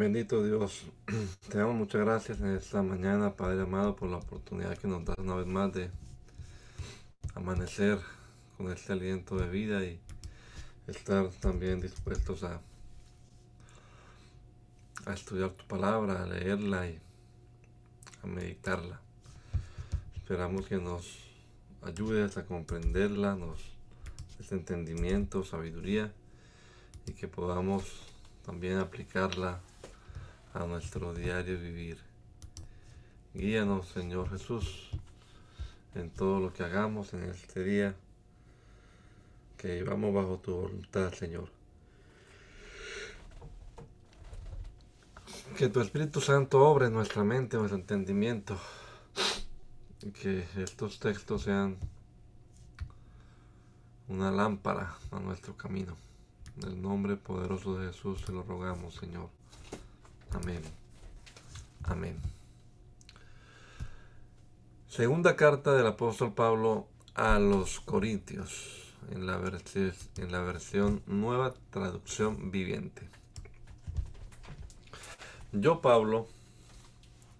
Bendito Dios, te damos muchas gracias en esta mañana, Padre amado, por la oportunidad que nos das una vez más de amanecer con este aliento de vida y estar también dispuestos a, a estudiar tu palabra, a leerla y a meditarla. Esperamos que nos ayudes a comprenderla, nos des entendimiento, sabiduría y que podamos también aplicarla a nuestro diario vivir. Guíanos, Señor Jesús, en todo lo que hagamos en este día, que llevamos bajo tu voluntad, Señor. Que tu Espíritu Santo obre en nuestra mente, en nuestro entendimiento, y que estos textos sean una lámpara a nuestro camino. En el nombre poderoso de Jesús te lo rogamos, Señor. Amén. Amén. Segunda carta del apóstol Pablo a los Corintios, en la, en la versión nueva traducción viviente. Yo, Pablo,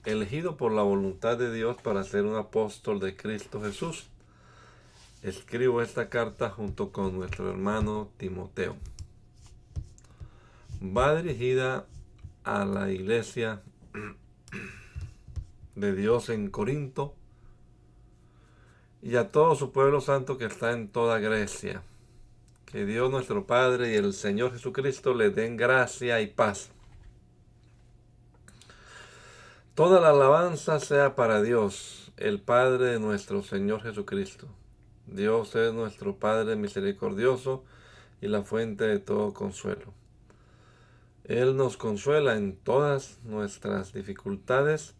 elegido por la voluntad de Dios para ser un apóstol de Cristo Jesús, escribo esta carta junto con nuestro hermano Timoteo. Va dirigida a la iglesia de Dios en Corinto y a todo su pueblo santo que está en toda Grecia. Que Dios nuestro Padre y el Señor Jesucristo le den gracia y paz. Toda la alabanza sea para Dios, el Padre de nuestro Señor Jesucristo. Dios es nuestro Padre misericordioso y la fuente de todo consuelo él nos consuela en todas nuestras dificultades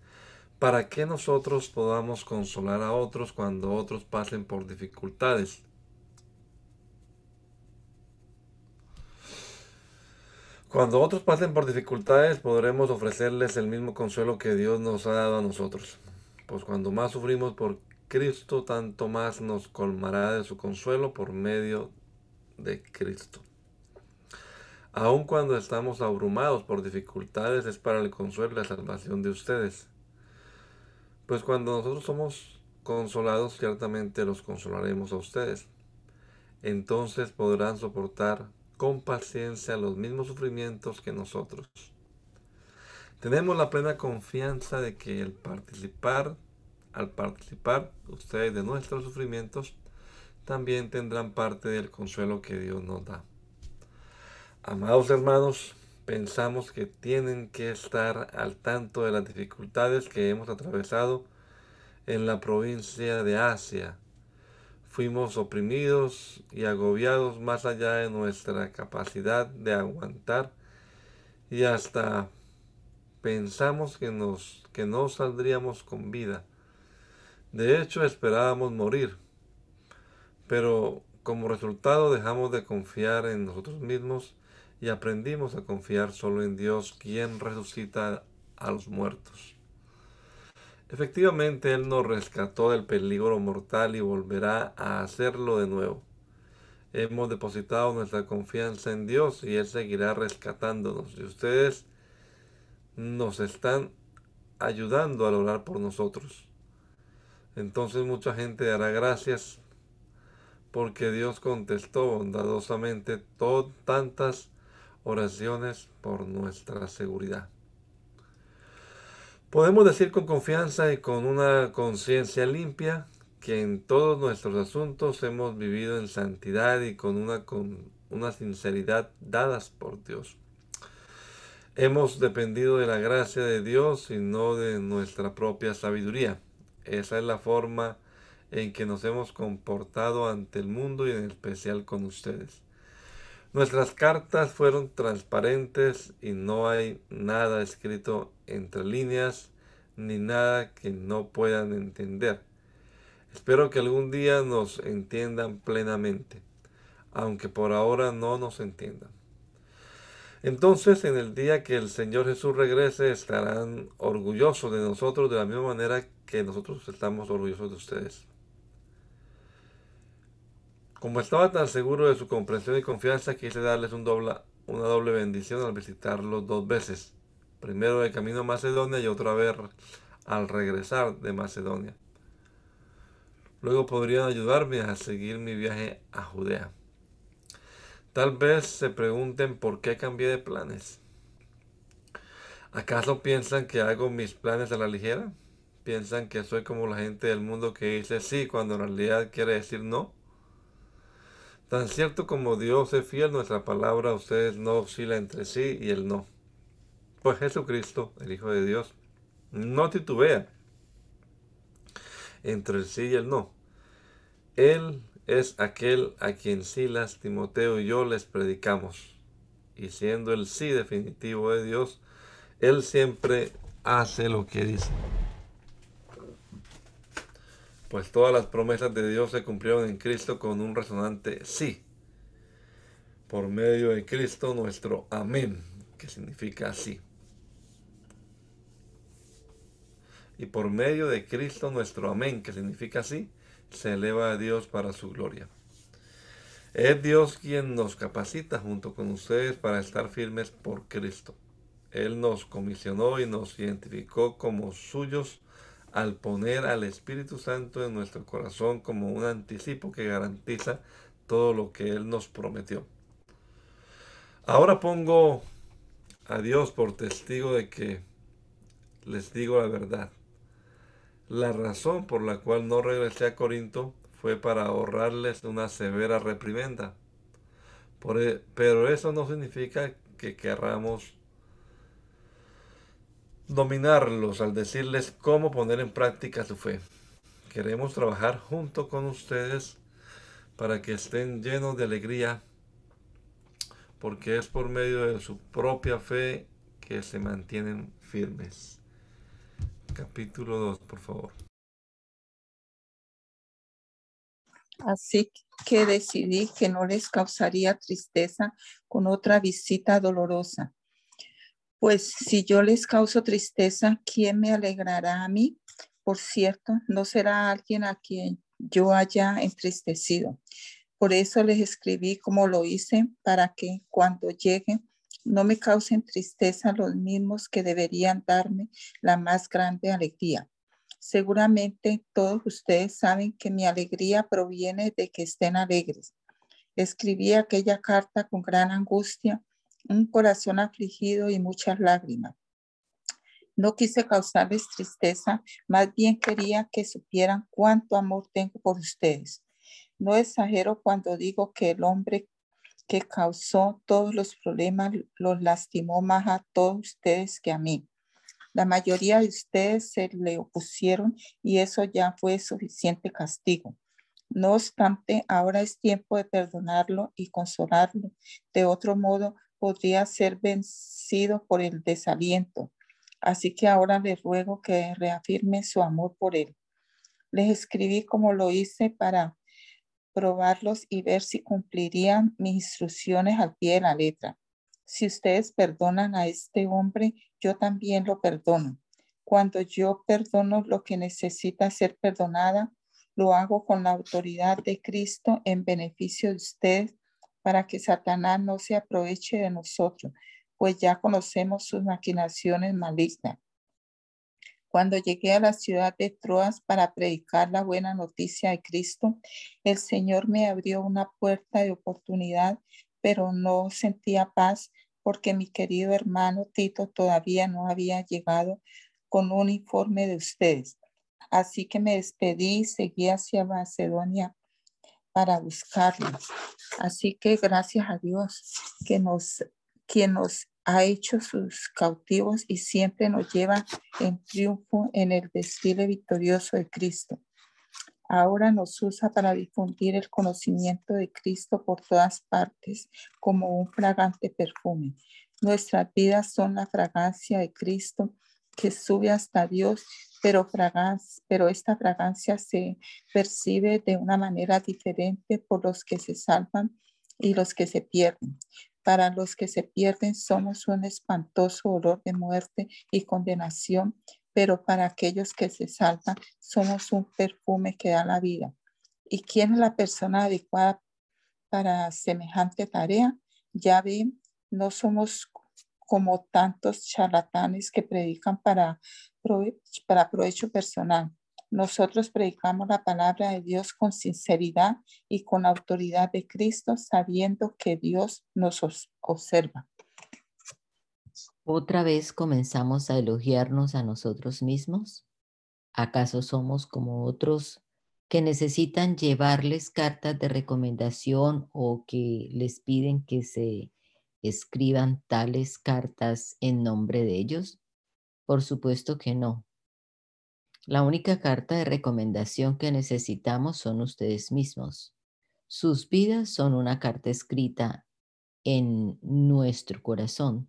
para que nosotros podamos consolar a otros cuando otros pasen por dificultades. Cuando otros pasen por dificultades podremos ofrecerles el mismo consuelo que Dios nos ha dado a nosotros. Pues cuando más sufrimos por Cristo, tanto más nos colmará de su consuelo por medio de Cristo. Aun cuando estamos abrumados por dificultades, es para el consuelo y la salvación de ustedes. Pues cuando nosotros somos consolados, ciertamente los consolaremos a ustedes. Entonces podrán soportar con paciencia los mismos sufrimientos que nosotros. Tenemos la plena confianza de que al participar ustedes de nuestros sufrimientos, también tendrán parte del consuelo que Dios nos da. Amados hermanos, pensamos que tienen que estar al tanto de las dificultades que hemos atravesado en la provincia de Asia. Fuimos oprimidos y agobiados más allá de nuestra capacidad de aguantar y hasta pensamos que, nos, que no saldríamos con vida. De hecho, esperábamos morir, pero como resultado dejamos de confiar en nosotros mismos y aprendimos a confiar solo en Dios, quien resucita a los muertos. Efectivamente, Él nos rescató del peligro mortal y volverá a hacerlo de nuevo. Hemos depositado nuestra confianza en Dios y Él seguirá rescatándonos. Y ustedes nos están ayudando a orar por nosotros. Entonces mucha gente dará gracias porque Dios contestó bondadosamente tantas oraciones por nuestra seguridad. Podemos decir con confianza y con una conciencia limpia que en todos nuestros asuntos hemos vivido en santidad y con una, con una sinceridad dadas por Dios. Hemos dependido de la gracia de Dios y no de nuestra propia sabiduría. Esa es la forma en que nos hemos comportado ante el mundo y en especial con ustedes. Nuestras cartas fueron transparentes y no hay nada escrito entre líneas ni nada que no puedan entender. Espero que algún día nos entiendan plenamente, aunque por ahora no nos entiendan. Entonces en el día que el Señor Jesús regrese estarán orgullosos de nosotros de la misma manera que nosotros estamos orgullosos de ustedes. Como estaba tan seguro de su comprensión y confianza, quise darles una doble bendición al visitarlos dos veces. Primero de camino a Macedonia y otra vez al regresar de Macedonia. Luego podrían ayudarme a seguir mi viaje a Judea. Tal vez se pregunten por qué cambié de planes. ¿Acaso piensan que hago mis planes a la ligera? ¿Piensan que soy como la gente del mundo que dice sí cuando en realidad quiere decir no? Tan cierto como Dios es fiel, nuestra palabra ustedes no oscila entre sí y el no. Pues Jesucristo, el Hijo de Dios, no titubea entre el sí y el no. Él es aquel a quien Silas, Timoteo y yo les predicamos. Y siendo el sí definitivo de Dios, Él siempre hace lo que dice. Pues todas las promesas de Dios se cumplieron en Cristo con un resonante sí. Por medio de Cristo nuestro amén, que significa sí. Y por medio de Cristo nuestro amén, que significa sí, se eleva a Dios para su gloria. Es Dios quien nos capacita junto con ustedes para estar firmes por Cristo. Él nos comisionó y nos identificó como suyos al poner al Espíritu Santo en nuestro corazón como un anticipo que garantiza todo lo que Él nos prometió. Ahora pongo a Dios por testigo de que les digo la verdad. La razón por la cual no regresé a Corinto fue para ahorrarles una severa reprimenda. E, pero eso no significa que querramos dominarlos al decirles cómo poner en práctica su fe. Queremos trabajar junto con ustedes para que estén llenos de alegría, porque es por medio de su propia fe que se mantienen firmes capítulo 2, por favor. Así que decidí que no les causaría tristeza con otra visita dolorosa. Pues si yo les causo tristeza, ¿quién me alegrará a mí? Por cierto, no será alguien a quien yo haya entristecido. Por eso les escribí como lo hice, para que cuando llegue no me causen tristeza los mismos que deberían darme la más grande alegría. Seguramente todos ustedes saben que mi alegría proviene de que estén alegres. Escribí aquella carta con gran angustia, un corazón afligido y muchas lágrimas. No quise causarles tristeza, más bien quería que supieran cuánto amor tengo por ustedes. No exagero cuando digo que el hombre que causó todos los problemas los lastimó más a todos ustedes que a mí. La mayoría de ustedes se le opusieron y eso ya fue suficiente castigo. No obstante, ahora es tiempo de perdonarlo y consolarlo. De otro modo, podría ser vencido por el desaliento. Así que ahora le ruego que reafirme su amor por él. Les escribí como lo hice para probarlos y ver si cumplirían mis instrucciones al pie de la letra. Si ustedes perdonan a este hombre, yo también lo perdono. Cuando yo perdono lo que necesita ser perdonada, lo hago con la autoridad de Cristo en beneficio de ustedes para que Satanás no se aproveche de nosotros, pues ya conocemos sus maquinaciones malignas. Cuando llegué a la ciudad de Troas para predicar la buena noticia de Cristo, el Señor me abrió una puerta de oportunidad, pero no sentía paz porque mi querido hermano Tito todavía no había llegado con un informe de ustedes. Así que me despedí y seguí hacia Macedonia para buscarlos. Así que gracias a Dios que nos, quien nos ha hecho sus cautivos y siempre nos lleva en triunfo en el desfile victorioso de Cristo. ahora nos usa para difundir el conocimiento de Cristo por todas partes como un fragante perfume. Nuestras vidas son la fragancia de Cristo que sube hasta Dios, pero, pero esta fragancia se percibe de una manera diferente por los que se salvan y los que se pierden. Para los que se pierden somos un espantoso olor de muerte y condenación, pero para aquellos que se salvan somos un perfume que da la vida. ¿Y quién es la persona adecuada para semejante tarea? Ya ven, no somos como tantos charlatanes que predican para para provecho personal. Nosotros predicamos la palabra de Dios con sinceridad y con autoridad de Cristo, sabiendo que Dios nos observa. ¿Otra vez comenzamos a elogiarnos a nosotros mismos? ¿Acaso somos como otros que necesitan llevarles cartas de recomendación o que les piden que se escriban tales cartas en nombre de ellos? Por supuesto que no. La única carta de recomendación que necesitamos son ustedes mismos. Sus vidas son una carta escrita en nuestro corazón.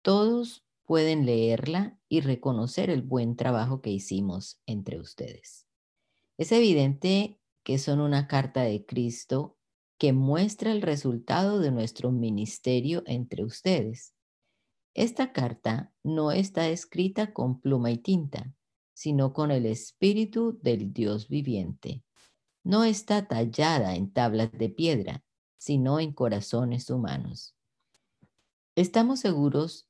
Todos pueden leerla y reconocer el buen trabajo que hicimos entre ustedes. Es evidente que son una carta de Cristo que muestra el resultado de nuestro ministerio entre ustedes. Esta carta no está escrita con pluma y tinta, sino con el espíritu del Dios viviente. No está tallada en tablas de piedra, sino en corazones humanos. Estamos seguros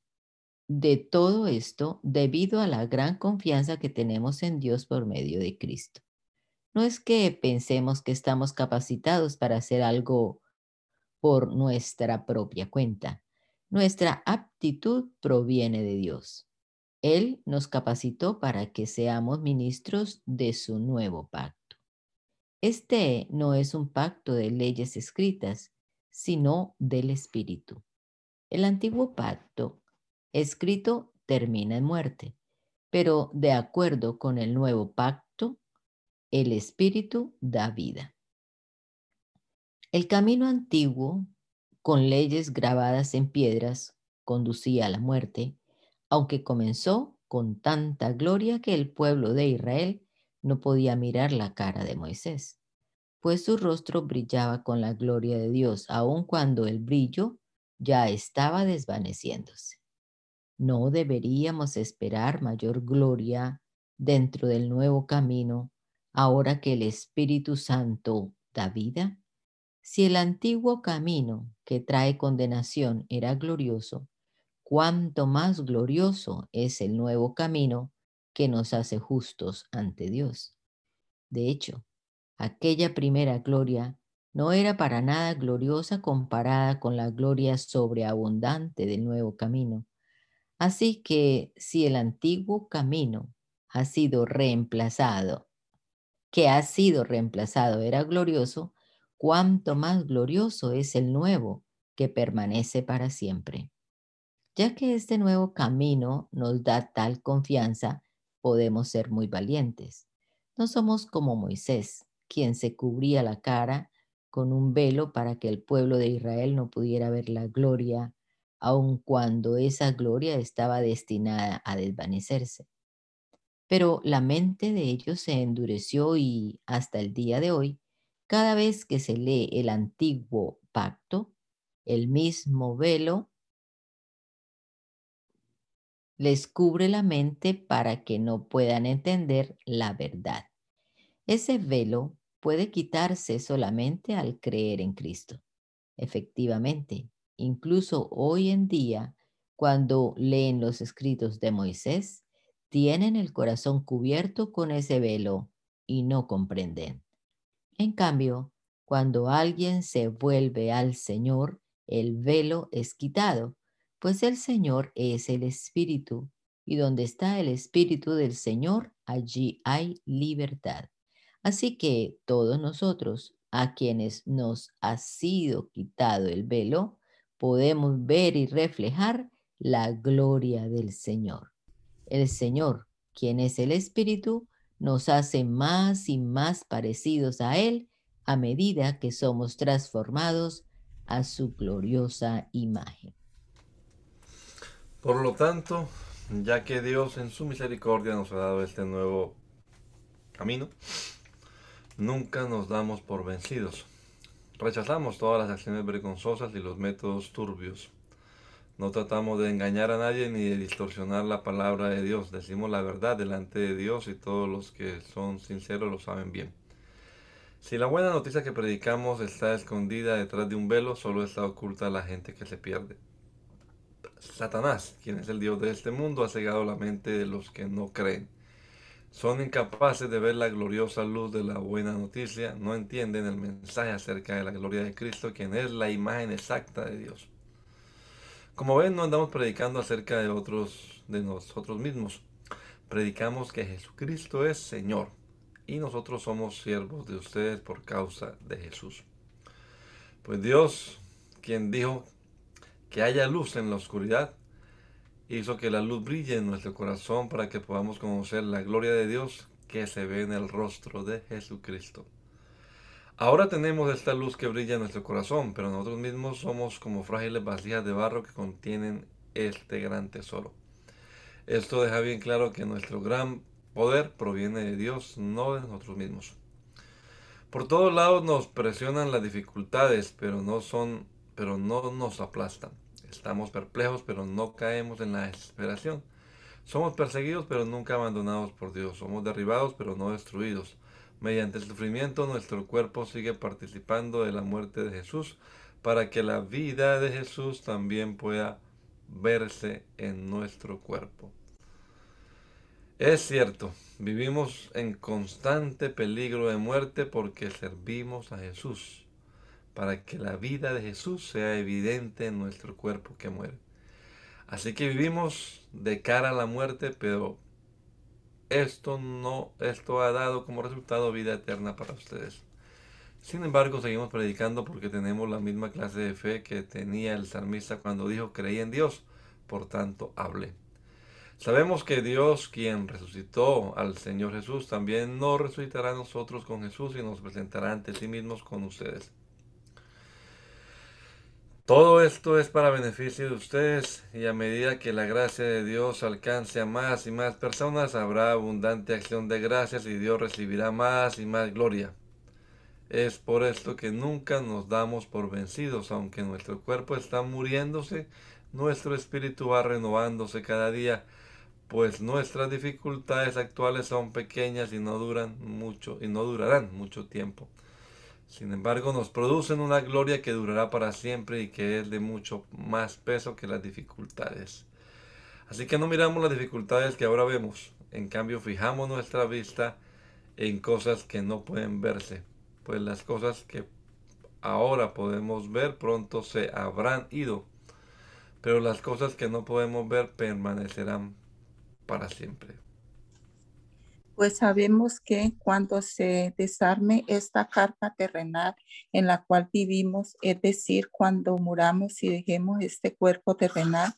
de todo esto debido a la gran confianza que tenemos en Dios por medio de Cristo. No es que pensemos que estamos capacitados para hacer algo por nuestra propia cuenta. Nuestra aptitud proviene de Dios. Él nos capacitó para que seamos ministros de su nuevo pacto. Este no es un pacto de leyes escritas, sino del Espíritu. El antiguo pacto escrito termina en muerte, pero de acuerdo con el nuevo pacto, el Espíritu da vida. El camino antiguo, con leyes grabadas en piedras, conducía a la muerte, aunque comenzó con tanta gloria que el pueblo de Israel no podía mirar la cara de Moisés, pues su rostro brillaba con la gloria de Dios, aun cuando el brillo ya estaba desvaneciéndose. ¿No deberíamos esperar mayor gloria dentro del nuevo camino ahora que el Espíritu Santo da vida? Si el antiguo camino que trae condenación era glorioso, cuánto más glorioso es el nuevo camino que nos hace justos ante Dios. De hecho, aquella primera gloria no era para nada gloriosa comparada con la gloria sobreabundante del nuevo camino. Así que si el antiguo camino ha sido reemplazado que ha sido reemplazado era glorioso, cuánto más glorioso es el nuevo que permanece para siempre. Ya que este nuevo camino nos da tal confianza, podemos ser muy valientes. No somos como Moisés, quien se cubría la cara con un velo para que el pueblo de Israel no pudiera ver la gloria, aun cuando esa gloria estaba destinada a desvanecerse. Pero la mente de ellos se endureció y hasta el día de hoy, cada vez que se lee el antiguo pacto, el mismo velo les cubre la mente para que no puedan entender la verdad. Ese velo puede quitarse solamente al creer en Cristo. Efectivamente, incluso hoy en día, cuando leen los escritos de Moisés, tienen el corazón cubierto con ese velo y no comprenden. En cambio, cuando alguien se vuelve al Señor, el velo es quitado, pues el Señor es el Espíritu, y donde está el Espíritu del Señor, allí hay libertad. Así que todos nosotros, a quienes nos ha sido quitado el velo, podemos ver y reflejar la gloria del Señor. El Señor, quien es el Espíritu, nos hace más y más parecidos a Él a medida que somos transformados a su gloriosa imagen. Por lo tanto, ya que Dios en su misericordia nos ha dado este nuevo camino, nunca nos damos por vencidos. Rechazamos todas las acciones vergonzosas y los métodos turbios. No tratamos de engañar a nadie ni de distorsionar la palabra de Dios. Decimos la verdad delante de Dios y todos los que son sinceros lo saben bien. Si la buena noticia que predicamos está escondida detrás de un velo, solo está oculta a la gente que se pierde. Satanás, quien es el Dios de este mundo, ha cegado la mente de los que no creen. Son incapaces de ver la gloriosa luz de la buena noticia, no entienden el mensaje acerca de la gloria de Cristo, quien es la imagen exacta de Dios. Como ven, no andamos predicando acerca de otros, de nosotros mismos. Predicamos que Jesucristo es Señor y nosotros somos siervos de ustedes por causa de Jesús. Pues Dios, quien dijo que haya luz en la oscuridad, hizo que la luz brille en nuestro corazón para que podamos conocer la gloria de Dios que se ve en el rostro de Jesucristo. Ahora tenemos esta luz que brilla en nuestro corazón, pero nosotros mismos somos como frágiles vasijas de barro que contienen este gran tesoro. Esto deja bien claro que nuestro gran poder proviene de Dios, no de nosotros mismos. Por todos lados nos presionan las dificultades, pero no son, pero no nos aplastan. Estamos perplejos, pero no caemos en la desesperación. Somos perseguidos, pero nunca abandonados por Dios. Somos derribados, pero no destruidos. Mediante el sufrimiento nuestro cuerpo sigue participando de la muerte de Jesús para que la vida de Jesús también pueda verse en nuestro cuerpo. Es cierto, vivimos en constante peligro de muerte porque servimos a Jesús, para que la vida de Jesús sea evidente en nuestro cuerpo que muere. Así que vivimos de cara a la muerte, pero esto no, esto ha dado como resultado vida eterna para ustedes. Sin embargo, seguimos predicando porque tenemos la misma clase de fe que tenía el salmista cuando dijo creí en Dios, por tanto hablé. Sabemos que Dios, quien resucitó al Señor Jesús, también nos resucitará a nosotros con Jesús y nos presentará ante sí mismos con ustedes. Todo esto es para beneficio de ustedes y a medida que la gracia de Dios alcance a más y más personas, habrá abundante acción de gracias y Dios recibirá más y más gloria. Es por esto que nunca nos damos por vencidos, aunque nuestro cuerpo está muriéndose, nuestro espíritu va renovándose cada día, pues nuestras dificultades actuales son pequeñas y no duran mucho y no durarán mucho tiempo. Sin embargo, nos producen una gloria que durará para siempre y que es de mucho más peso que las dificultades. Así que no miramos las dificultades que ahora vemos, en cambio fijamos nuestra vista en cosas que no pueden verse, pues las cosas que ahora podemos ver pronto se habrán ido, pero las cosas que no podemos ver permanecerán para siempre pues sabemos que cuando se desarme esta carpa terrenal en la cual vivimos, es decir, cuando muramos y dejemos este cuerpo terrenal,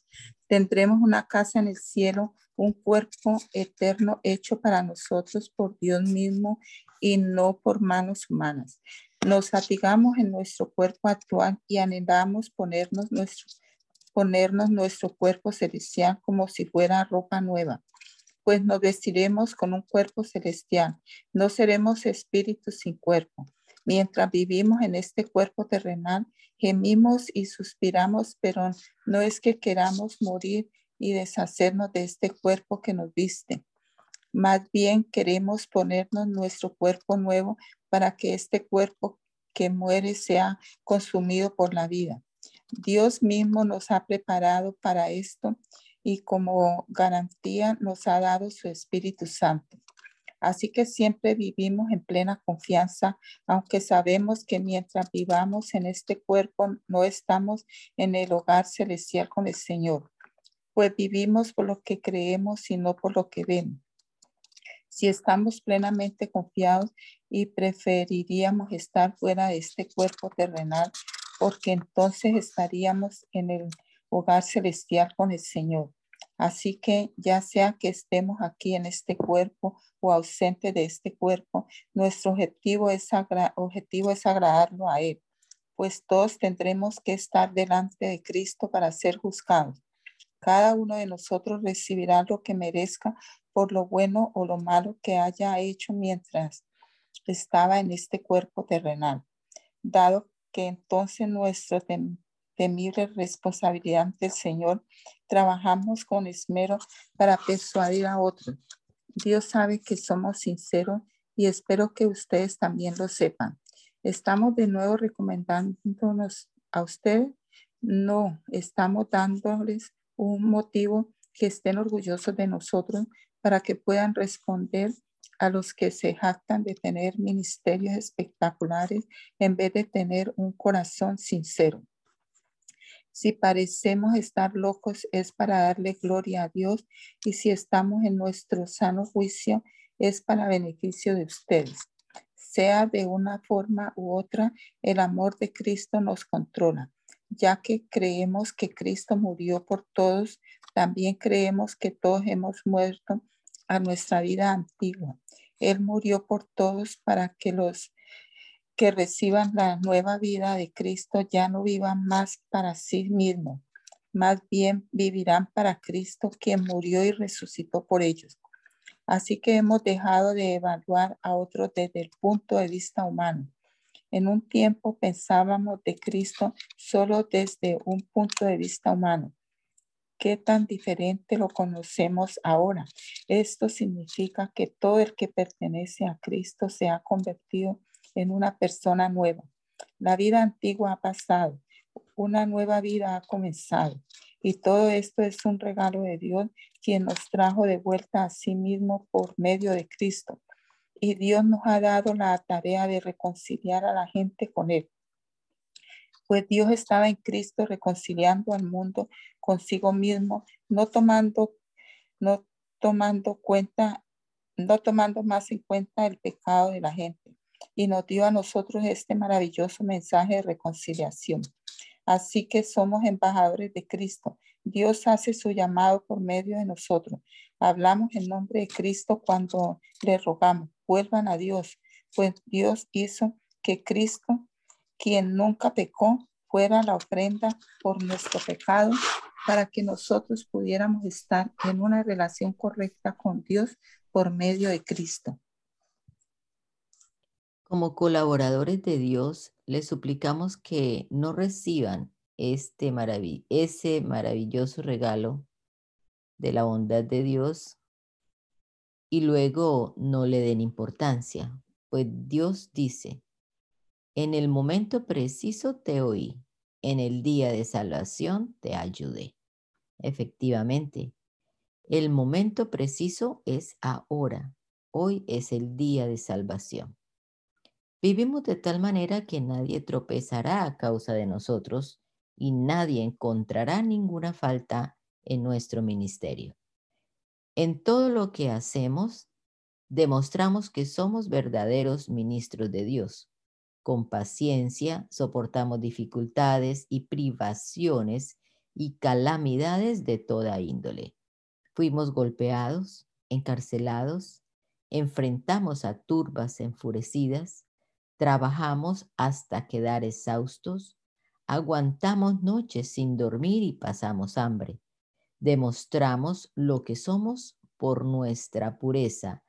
tendremos una casa en el cielo, un cuerpo eterno hecho para nosotros por Dios mismo y no por manos humanas. Nos fatigamos en nuestro cuerpo actual y anhelamos ponernos nuestro, ponernos nuestro cuerpo celestial como si fuera ropa nueva pues nos vestiremos con un cuerpo celestial. No seremos espíritus sin cuerpo. Mientras vivimos en este cuerpo terrenal, gemimos y suspiramos, pero no es que queramos morir y deshacernos de este cuerpo que nos viste. Más bien queremos ponernos nuestro cuerpo nuevo para que este cuerpo que muere sea consumido por la vida. Dios mismo nos ha preparado para esto y como garantía nos ha dado su Espíritu Santo. Así que siempre vivimos en plena confianza, aunque sabemos que mientras vivamos en este cuerpo no estamos en el hogar celestial con el Señor, pues vivimos por lo que creemos y no por lo que vemos. Si estamos plenamente confiados y preferiríamos estar fuera de este cuerpo terrenal, porque entonces estaríamos en el hogar celestial con el Señor. Así que ya sea que estemos aquí en este cuerpo o ausente de este cuerpo, nuestro objetivo es, objetivo es agradarlo a Él, pues todos tendremos que estar delante de Cristo para ser juzgados. Cada uno de nosotros recibirá lo que merezca por lo bueno o lo malo que haya hecho mientras estaba en este cuerpo terrenal, dado que entonces nuestra temible responsabilidad ante el Señor, trabajamos con esmero para persuadir a otros. Dios sabe que somos sinceros y espero que ustedes también lo sepan. ¿Estamos de nuevo recomendándonos a ustedes? No, estamos dándoles un motivo que estén orgullosos de nosotros para que puedan responder a los que se jactan de tener ministerios espectaculares en vez de tener un corazón sincero. Si parecemos estar locos es para darle gloria a Dios y si estamos en nuestro sano juicio es para beneficio de ustedes. Sea de una forma u otra, el amor de Cristo nos controla. Ya que creemos que Cristo murió por todos, también creemos que todos hemos muerto a nuestra vida antigua. Él murió por todos para que los que reciban la nueva vida de Cristo ya no vivan más para sí mismos, más bien vivirán para Cristo quien murió y resucitó por ellos. Así que hemos dejado de evaluar a otros desde el punto de vista humano. En un tiempo pensábamos de Cristo solo desde un punto de vista humano, qué tan diferente lo conocemos ahora. Esto significa que todo el que pertenece a Cristo se ha convertido en una persona nueva. La vida antigua ha pasado, una nueva vida ha comenzado. Y todo esto es un regalo de Dios, quien nos trajo de vuelta a sí mismo por medio de Cristo. Y Dios nos ha dado la tarea de reconciliar a la gente con Él pues Dios estaba en Cristo reconciliando al mundo consigo mismo, no tomando, no tomando cuenta, no tomando más en cuenta el pecado de la gente. Y nos dio a nosotros este maravilloso mensaje de reconciliación. Así que somos embajadores de Cristo. Dios hace su llamado por medio de nosotros. Hablamos en nombre de Cristo cuando le rogamos, vuelvan a Dios, pues Dios hizo que Cristo quien nunca pecó, fuera la ofrenda por nuestro pecado para que nosotros pudiéramos estar en una relación correcta con Dios por medio de Cristo. Como colaboradores de Dios, les suplicamos que no reciban este ese maravilloso regalo de la bondad de Dios y luego no le den importancia, pues Dios dice, en el momento preciso te oí, en el día de salvación te ayudé. Efectivamente, el momento preciso es ahora. Hoy es el día de salvación. Vivimos de tal manera que nadie tropezará a causa de nosotros y nadie encontrará ninguna falta en nuestro ministerio. En todo lo que hacemos, demostramos que somos verdaderos ministros de Dios con paciencia soportamos dificultades y privaciones y calamidades de toda índole. Fuimos golpeados, encarcelados, enfrentamos a turbas enfurecidas, trabajamos hasta quedar exhaustos, aguantamos noches sin dormir y pasamos hambre. Demostramos lo que somos por nuestra pureza,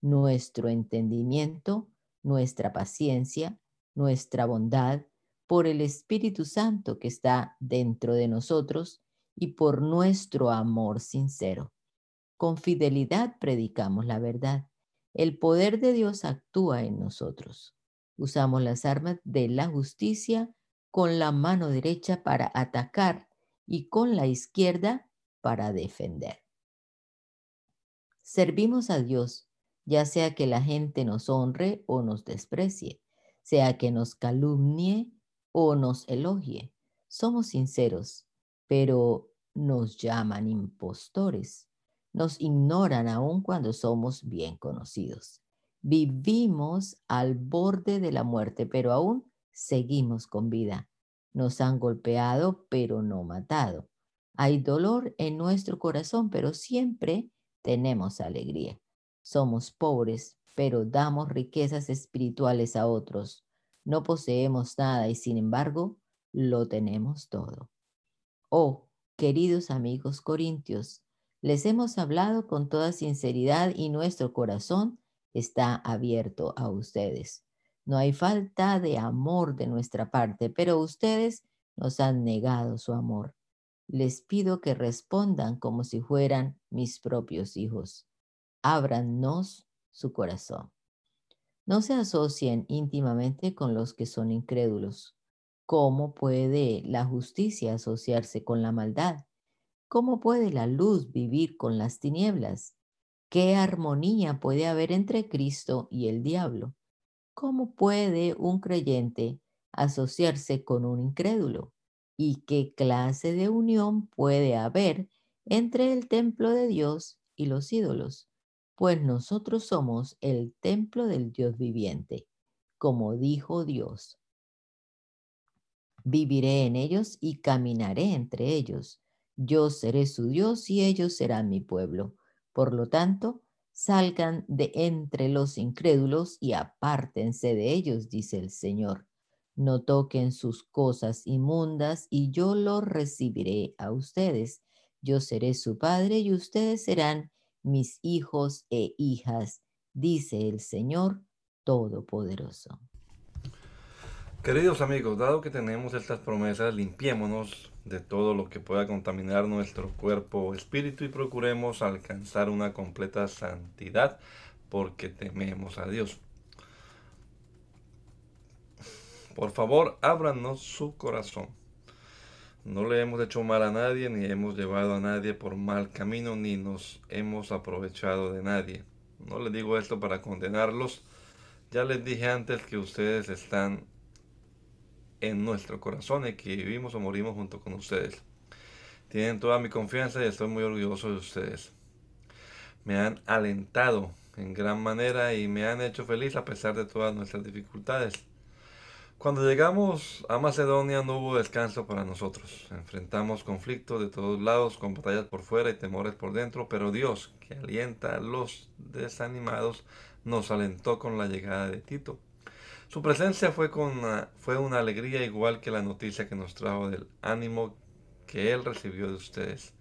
nuestro entendimiento, nuestra paciencia, nuestra bondad, por el Espíritu Santo que está dentro de nosotros y por nuestro amor sincero. Con fidelidad predicamos la verdad. El poder de Dios actúa en nosotros. Usamos las armas de la justicia con la mano derecha para atacar y con la izquierda para defender. Servimos a Dios, ya sea que la gente nos honre o nos desprecie sea que nos calumnie o nos elogie. Somos sinceros, pero nos llaman impostores. Nos ignoran aún cuando somos bien conocidos. Vivimos al borde de la muerte, pero aún seguimos con vida. Nos han golpeado, pero no matado. Hay dolor en nuestro corazón, pero siempre tenemos alegría. Somos pobres, pero damos riquezas espirituales a otros. No poseemos nada y sin embargo lo tenemos todo. Oh, queridos amigos corintios, les hemos hablado con toda sinceridad y nuestro corazón está abierto a ustedes. No hay falta de amor de nuestra parte, pero ustedes nos han negado su amor. Les pido que respondan como si fueran mis propios hijos. Ábranos su corazón. No se asocien íntimamente con los que son incrédulos. ¿Cómo puede la justicia asociarse con la maldad? ¿Cómo puede la luz vivir con las tinieblas? ¿Qué armonía puede haber entre Cristo y el diablo? ¿Cómo puede un creyente asociarse con un incrédulo? ¿Y qué clase de unión puede haber entre el templo de Dios y los ídolos? Pues nosotros somos el templo del Dios viviente, como dijo Dios. Viviré en ellos y caminaré entre ellos. Yo seré su Dios y ellos serán mi pueblo. Por lo tanto, salgan de entre los incrédulos y apártense de ellos, dice el Señor. No toquen sus cosas inmundas y yo los recibiré a ustedes. Yo seré su padre y ustedes serán mis hijos e hijas, dice el Señor Todopoderoso. Queridos amigos, dado que tenemos estas promesas, limpiémonos de todo lo que pueda contaminar nuestro cuerpo o espíritu y procuremos alcanzar una completa santidad porque tememos a Dios. Por favor, ábranos su corazón. No le hemos hecho mal a nadie, ni hemos llevado a nadie por mal camino, ni nos hemos aprovechado de nadie. No les digo esto para condenarlos. Ya les dije antes que ustedes están en nuestro corazón y que vivimos o morimos junto con ustedes. Tienen toda mi confianza y estoy muy orgulloso de ustedes. Me han alentado en gran manera y me han hecho feliz a pesar de todas nuestras dificultades. Cuando llegamos a Macedonia no hubo descanso para nosotros. Enfrentamos conflictos de todos lados, con batallas por fuera y temores por dentro, pero Dios, que alienta a los desanimados, nos alentó con la llegada de Tito. Su presencia fue, con una, fue una alegría igual que la noticia que nos trajo del ánimo que Él recibió de ustedes.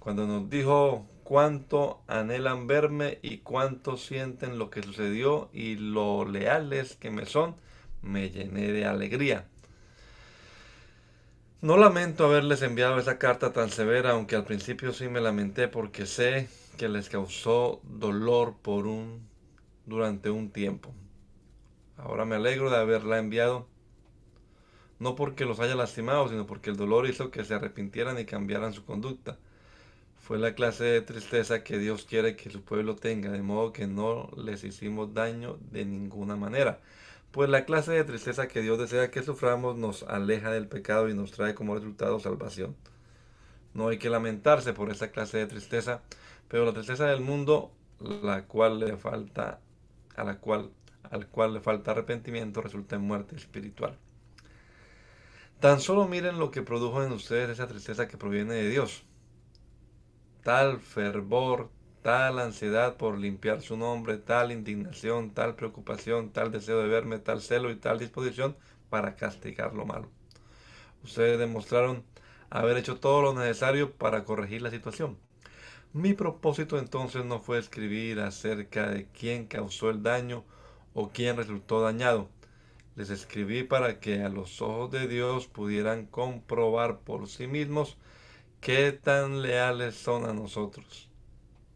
Cuando nos dijo cuánto anhelan verme y cuánto sienten lo que sucedió y lo leales que me son, me llené de alegría. No lamento haberles enviado esa carta tan severa, aunque al principio sí me lamenté porque sé que les causó dolor por un durante un tiempo. Ahora me alegro de haberla enviado, no porque los haya lastimado, sino porque el dolor hizo que se arrepintieran y cambiaran su conducta. Fue la clase de tristeza que Dios quiere que su pueblo tenga, de modo que no les hicimos daño de ninguna manera. Pues la clase de tristeza que Dios desea que suframos nos aleja del pecado y nos trae como resultado salvación. No hay que lamentarse por esa clase de tristeza, pero la tristeza del mundo, la cual le falta, a la cual al cual le falta arrepentimiento resulta en muerte espiritual. Tan solo miren lo que produjo en ustedes esa tristeza que proviene de Dios. Tal fervor, tal ansiedad por limpiar su nombre, tal indignación, tal preocupación, tal deseo de verme, tal celo y tal disposición para castigar lo malo. Ustedes demostraron haber hecho todo lo necesario para corregir la situación. Mi propósito entonces no fue escribir acerca de quién causó el daño o quien resultó dañado. Les escribí para que a los ojos de Dios pudieran comprobar por sí mismos qué tan leales son a nosotros.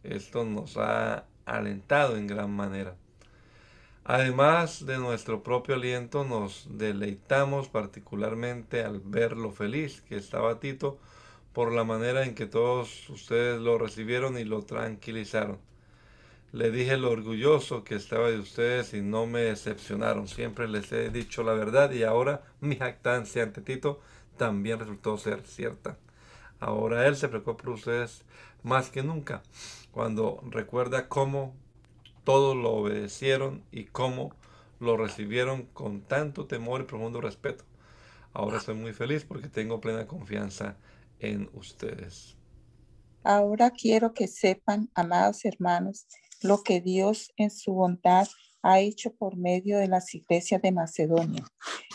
Esto nos ha alentado en gran manera. Además de nuestro propio aliento, nos deleitamos particularmente al ver lo feliz que estaba Tito por la manera en que todos ustedes lo recibieron y lo tranquilizaron. Le dije lo orgulloso que estaba de ustedes y no me decepcionaron. Siempre les he dicho la verdad y ahora mi jactancia ante Tito también resultó ser cierta. Ahora él se preocupa por ustedes más que nunca cuando recuerda cómo todos lo obedecieron y cómo lo recibieron con tanto temor y profundo respeto. Ahora estoy muy feliz porque tengo plena confianza en ustedes. Ahora quiero que sepan, amados hermanos, lo que Dios en su bondad ha hecho por medio de las iglesias de Macedonia.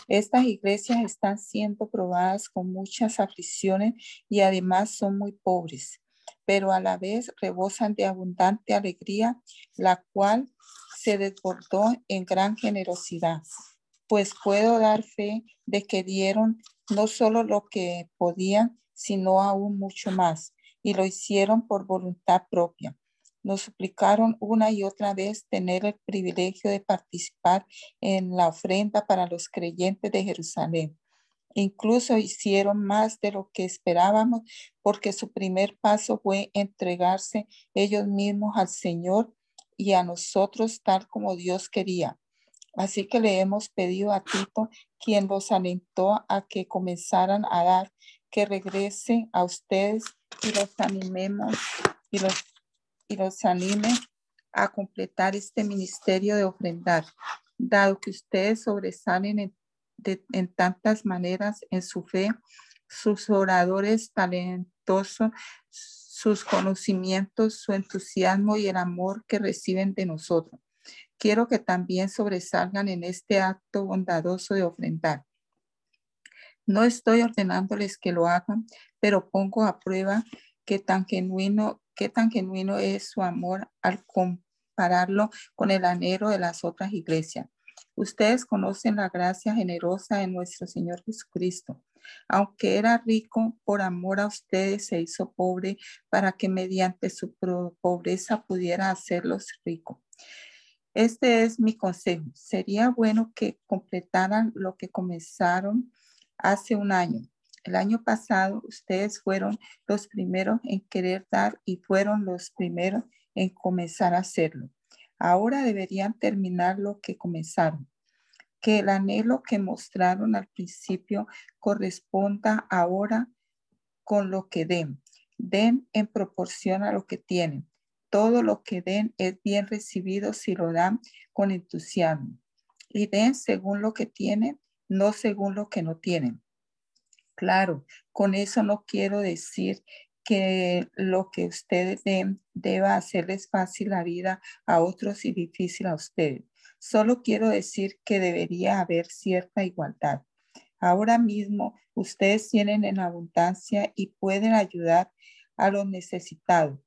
Estas iglesias están siendo probadas con muchas aflicciones y además son muy pobres, pero a la vez rebosan de abundante alegría, la cual se desbordó en gran generosidad. Pues puedo dar fe de que dieron no solo lo que podían, sino aún mucho más, y lo hicieron por voluntad propia nos suplicaron una y otra vez tener el privilegio de participar en la ofrenda para los creyentes de Jerusalén. Incluso hicieron más de lo que esperábamos porque su primer paso fue entregarse ellos mismos al Señor y a nosotros tal como Dios quería. Así que le hemos pedido a Tito, quien los alentó a que comenzaran a dar, que regrese a ustedes y los animemos y los y los anime a completar este ministerio de ofrendar, dado que ustedes sobresalen en, en tantas maneras en su fe, sus oradores talentosos, sus conocimientos, su entusiasmo y el amor que reciben de nosotros. Quiero que también sobresalgan en este acto bondadoso de ofrendar. No estoy ordenándoles que lo hagan, pero pongo a prueba que tan genuino qué tan genuino es su amor al compararlo con el anhelo de las otras iglesias. Ustedes conocen la gracia generosa de nuestro Señor Jesucristo. Aunque era rico, por amor a ustedes se hizo pobre para que mediante su pobreza pudiera hacerlos ricos. Este es mi consejo. Sería bueno que completaran lo que comenzaron hace un año el año pasado ustedes fueron los primeros en querer dar y fueron los primeros en comenzar a hacerlo. Ahora deberían terminar lo que comenzaron. Que el anhelo que mostraron al principio corresponda ahora con lo que den. Den en proporción a lo que tienen. Todo lo que den es bien recibido si lo dan con entusiasmo. Y den según lo que tienen, no según lo que no tienen Claro, con eso no quiero decir que lo que ustedes den deba hacerles fácil la vida a otros y difícil a ustedes. Solo quiero decir que debería haber cierta igualdad. Ahora mismo ustedes tienen en abundancia y pueden ayudar a los necesitados.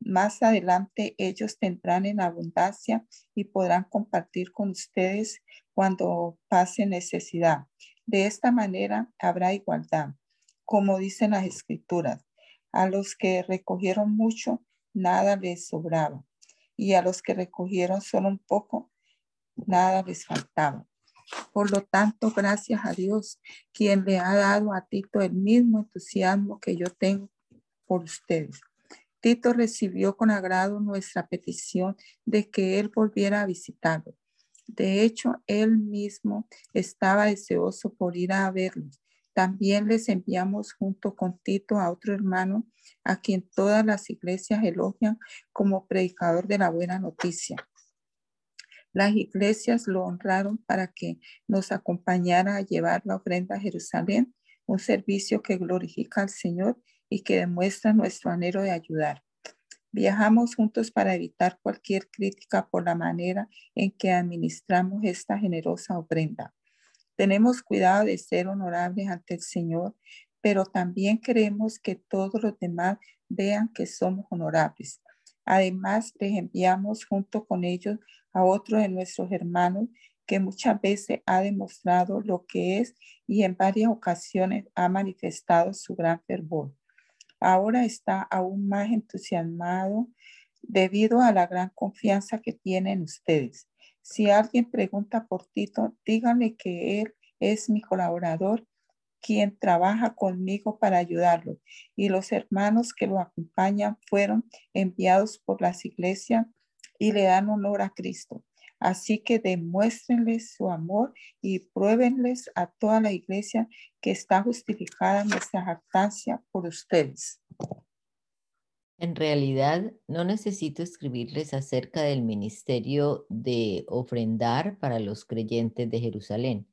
Más adelante ellos tendrán en abundancia y podrán compartir con ustedes cuando pase necesidad. De esta manera habrá igualdad, como dicen las escrituras. A los que recogieron mucho, nada les sobraba. Y a los que recogieron solo un poco, nada les faltaba. Por lo tanto, gracias a Dios, quien le ha dado a Tito el mismo entusiasmo que yo tengo por ustedes. Tito recibió con agrado nuestra petición de que él volviera a visitarlo de hecho, él mismo estaba deseoso por ir a verlos. También les enviamos junto con Tito a otro hermano a quien todas las iglesias elogian como predicador de la buena noticia. Las iglesias lo honraron para que nos acompañara a llevar la ofrenda a Jerusalén, un servicio que glorifica al Señor y que demuestra nuestro anhelo de ayudar. Viajamos juntos para evitar cualquier crítica por la manera en que administramos esta generosa ofrenda. Tenemos cuidado de ser honorables ante el Señor, pero también queremos que todos los demás vean que somos honorables. Además, les enviamos junto con ellos a otro de nuestros hermanos que muchas veces ha demostrado lo que es y en varias ocasiones ha manifestado su gran fervor ahora está aún más entusiasmado debido a la gran confianza que tienen ustedes. Si alguien pregunta por Tito, díganle que él es mi colaborador, quien trabaja conmigo para ayudarlo. Y los hermanos que lo acompañan fueron enviados por las iglesias y le dan honor a Cristo. Así que demuéstrenles su amor y pruébenles a toda la iglesia que está justificada nuestra jactancia por ustedes. En realidad, no necesito escribirles acerca del ministerio de ofrendar para los creyentes de Jerusalén,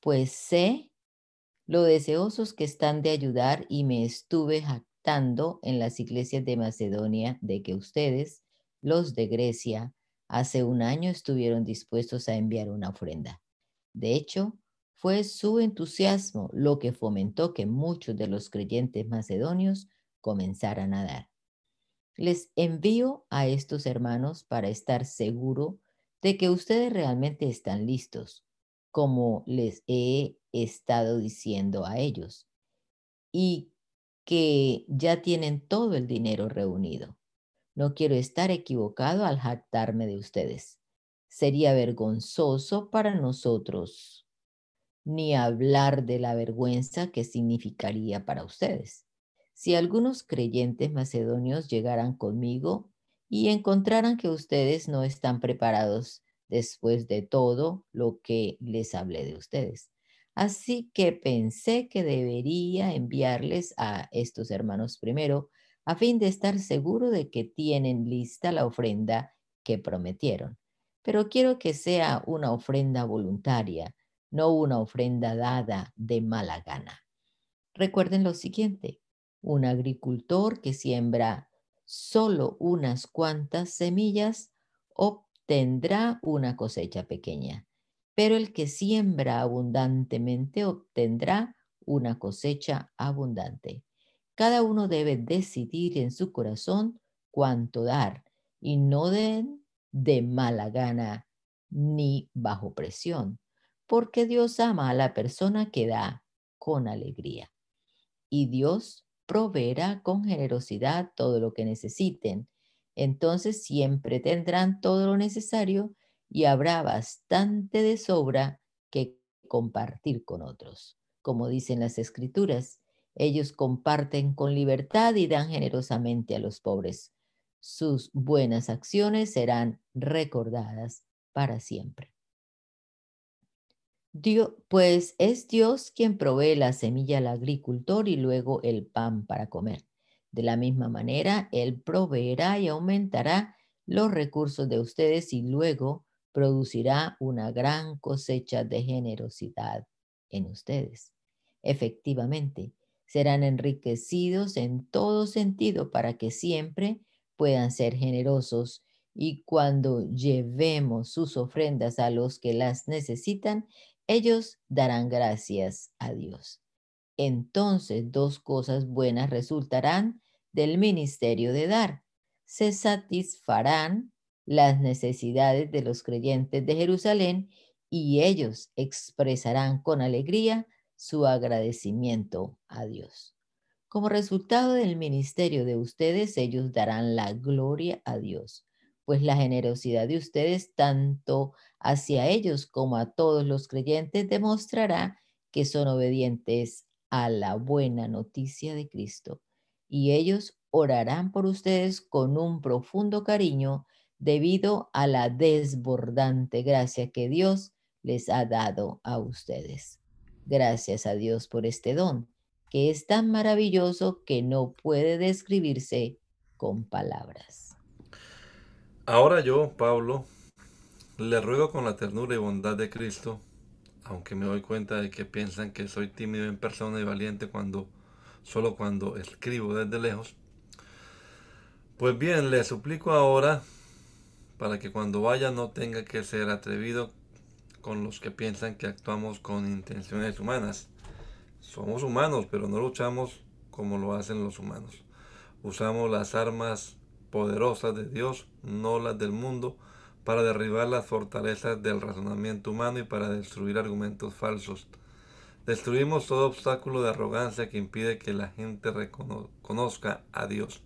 pues sé lo deseosos que están de ayudar y me estuve jactando en las iglesias de Macedonia de que ustedes, los de Grecia, hace un año estuvieron dispuestos a enviar una ofrenda. De hecho, fue su entusiasmo lo que fomentó que muchos de los creyentes macedonios comenzaran a dar. Les envío a estos hermanos para estar seguro de que ustedes realmente están listos, como les he estado diciendo a ellos, y que ya tienen todo el dinero reunido. No quiero estar equivocado al jactarme de ustedes. Sería vergonzoso para nosotros, ni hablar de la vergüenza que significaría para ustedes. Si algunos creyentes macedonios llegaran conmigo y encontraran que ustedes no están preparados después de todo lo que les hablé de ustedes. Así que pensé que debería enviarles a estos hermanos primero a fin de estar seguro de que tienen lista la ofrenda que prometieron. Pero quiero que sea una ofrenda voluntaria, no una ofrenda dada de mala gana. Recuerden lo siguiente, un agricultor que siembra solo unas cuantas semillas obtendrá una cosecha pequeña, pero el que siembra abundantemente obtendrá una cosecha abundante. Cada uno debe decidir en su corazón cuánto dar y no den de mala gana ni bajo presión, porque Dios ama a la persona que da con alegría. Y Dios proveerá con generosidad todo lo que necesiten. Entonces siempre tendrán todo lo necesario y habrá bastante de sobra que compartir con otros. Como dicen las escrituras, ellos comparten con libertad y dan generosamente a los pobres. Sus buenas acciones serán recordadas para siempre. Dios, pues es Dios quien provee la semilla al agricultor y luego el pan para comer. De la misma manera, Él proveerá y aumentará los recursos de ustedes y luego producirá una gran cosecha de generosidad en ustedes. Efectivamente, serán enriquecidos en todo sentido para que siempre puedan ser generosos y cuando llevemos sus ofrendas a los que las necesitan, ellos darán gracias a Dios. Entonces dos cosas buenas resultarán del ministerio de dar. Se satisfarán las necesidades de los creyentes de Jerusalén y ellos expresarán con alegría su agradecimiento a Dios. Como resultado del ministerio de ustedes, ellos darán la gloria a Dios pues la generosidad de ustedes tanto hacia ellos como a todos los creyentes demostrará que son obedientes a la buena noticia de Cristo. Y ellos orarán por ustedes con un profundo cariño debido a la desbordante gracia que Dios les ha dado a ustedes. Gracias a Dios por este don, que es tan maravilloso que no puede describirse con palabras. Ahora yo, Pablo, le ruego con la ternura y bondad de Cristo, aunque me doy cuenta de que piensan que soy tímido en persona y valiente cuando solo cuando escribo desde lejos. Pues bien, le suplico ahora para que cuando vaya no tenga que ser atrevido con los que piensan que actuamos con intenciones humanas. Somos humanos, pero no luchamos como lo hacen los humanos. Usamos las armas poderosas de Dios, no las del mundo, para derribar las fortalezas del razonamiento humano y para destruir argumentos falsos. Destruimos todo obstáculo de arrogancia que impide que la gente reconozca a Dios.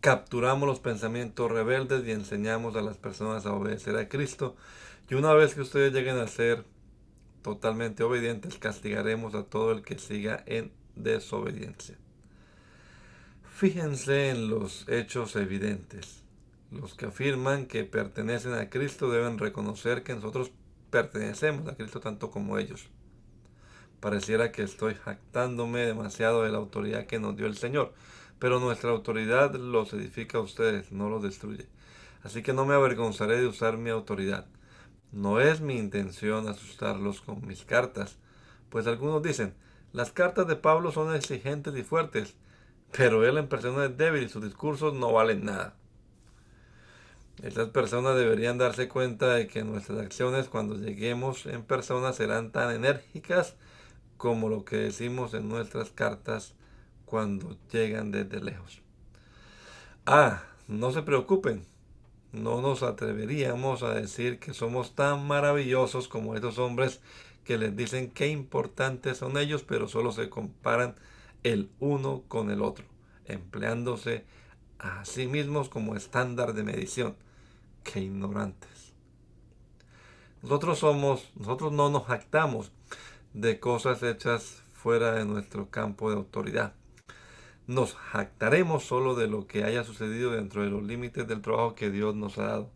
Capturamos los pensamientos rebeldes y enseñamos a las personas a obedecer a Cristo. Y una vez que ustedes lleguen a ser totalmente obedientes, castigaremos a todo el que siga en desobediencia. Fíjense en los hechos evidentes. Los que afirman que pertenecen a Cristo deben reconocer que nosotros pertenecemos a Cristo tanto como ellos. Pareciera que estoy jactándome demasiado de la autoridad que nos dio el Señor, pero nuestra autoridad los edifica a ustedes, no los destruye. Así que no me avergonzaré de usar mi autoridad. No es mi intención asustarlos con mis cartas, pues algunos dicen, las cartas de Pablo son exigentes y fuertes, pero él en persona es débil y sus discursos no valen nada. Estas personas deberían darse cuenta de que nuestras acciones cuando lleguemos en persona serán tan enérgicas como lo que decimos en nuestras cartas cuando llegan desde lejos. Ah, no se preocupen, no nos atreveríamos a decir que somos tan maravillosos como estos hombres que les dicen qué importantes son ellos, pero solo se comparan el uno con el otro, empleándose a sí mismos como estándar de medición. Qué ignorantes. Nosotros somos, nosotros no nos jactamos de cosas hechas fuera de nuestro campo de autoridad. Nos jactaremos solo de lo que haya sucedido dentro de los límites del trabajo que Dios nos ha dado,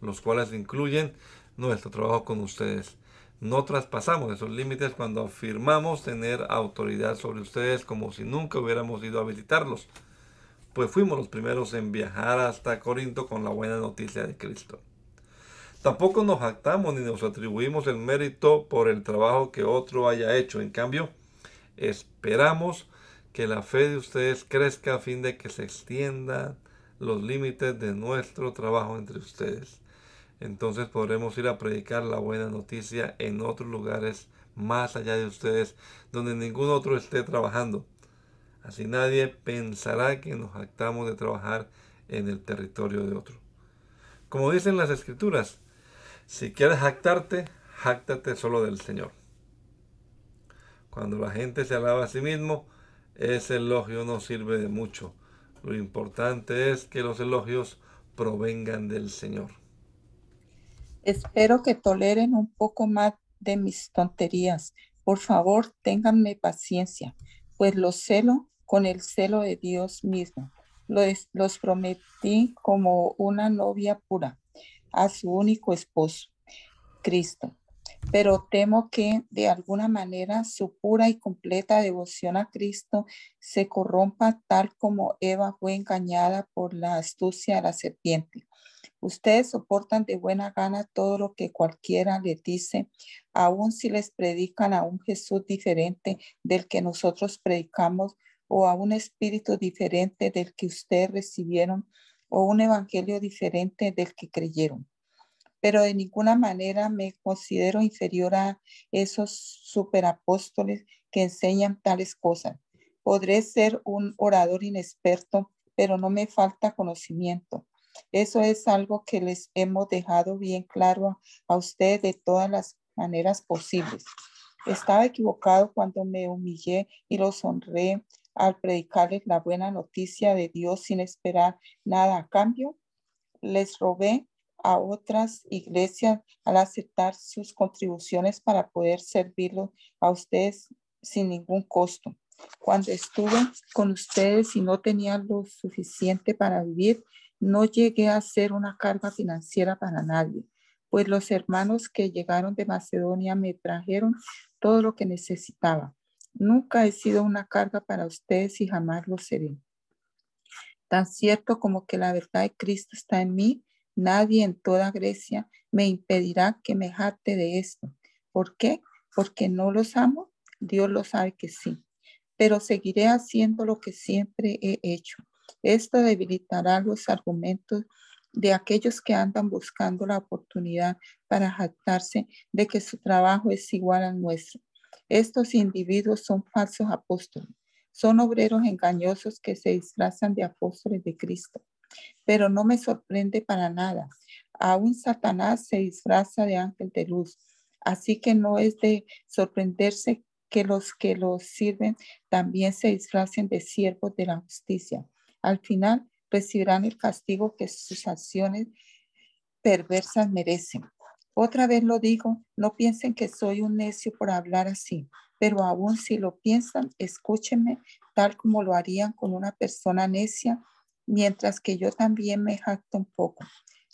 los cuales incluyen nuestro trabajo con ustedes. No traspasamos esos límites cuando afirmamos tener autoridad sobre ustedes como si nunca hubiéramos ido a visitarlos, pues fuimos los primeros en viajar hasta Corinto con la buena noticia de Cristo. Tampoco nos jactamos ni nos atribuimos el mérito por el trabajo que otro haya hecho. En cambio, esperamos que la fe de ustedes crezca a fin de que se extiendan los límites de nuestro trabajo entre ustedes. Entonces podremos ir a predicar la buena noticia en otros lugares más allá de ustedes, donde ningún otro esté trabajando. Así nadie pensará que nos jactamos de trabajar en el territorio de otro. Como dicen las escrituras, si quieres jactarte, jáctate solo del Señor. Cuando la gente se alaba a sí mismo, ese elogio no sirve de mucho. Lo importante es que los elogios provengan del Señor. Espero que toleren un poco más de mis tonterías. Por favor, ténganme paciencia, pues los celo con el celo de Dios mismo. Los, los prometí como una novia pura a su único esposo, Cristo. Pero temo que de alguna manera su pura y completa devoción a Cristo se corrompa tal como Eva fue engañada por la astucia de la serpiente. Ustedes soportan de buena gana todo lo que cualquiera les dice, aun si les predican a un Jesús diferente del que nosotros predicamos o a un espíritu diferente del que ustedes recibieron o un evangelio diferente del que creyeron. Pero de ninguna manera me considero inferior a esos superapóstoles que enseñan tales cosas. Podré ser un orador inexperto, pero no me falta conocimiento. Eso es algo que les hemos dejado bien claro a, ustedes de todas las maneras posibles. Estaba equivocado cuando me humillé y los honré al predicarles la buena noticia de Dios sin esperar nada a cambio. Les robé a otras iglesias al aceptar sus contribuciones para poder servirlos a ustedes sin ningún costo. Cuando estuve con ustedes y no tenía lo suficiente para vivir, no llegué a ser una carga financiera para nadie, pues los hermanos que llegaron de Macedonia me trajeron todo lo que necesitaba. Nunca he sido una carga para ustedes y jamás lo seré. Tan cierto como que la verdad de Cristo está en mí, nadie en toda Grecia me impedirá que me jate de esto. ¿Por qué? Porque no los amo. Dios lo sabe que sí. Pero seguiré haciendo lo que siempre he hecho. Esto debilitará los argumentos de aquellos que andan buscando la oportunidad para jactarse de que su trabajo es igual al nuestro. Estos individuos son falsos apóstoles, son obreros engañosos que se disfrazan de apóstoles de Cristo. Pero no me sorprende para nada. Aún Satanás se disfraza de ángel de luz. Así que no es de sorprenderse que los que los sirven también se disfracen de siervos de la justicia. Al final recibirán el castigo que sus acciones perversas merecen. Otra vez lo digo, no piensen que soy un necio por hablar así, pero aún si lo piensan, escúchenme tal como lo harían con una persona necia, mientras que yo también me jacto un poco.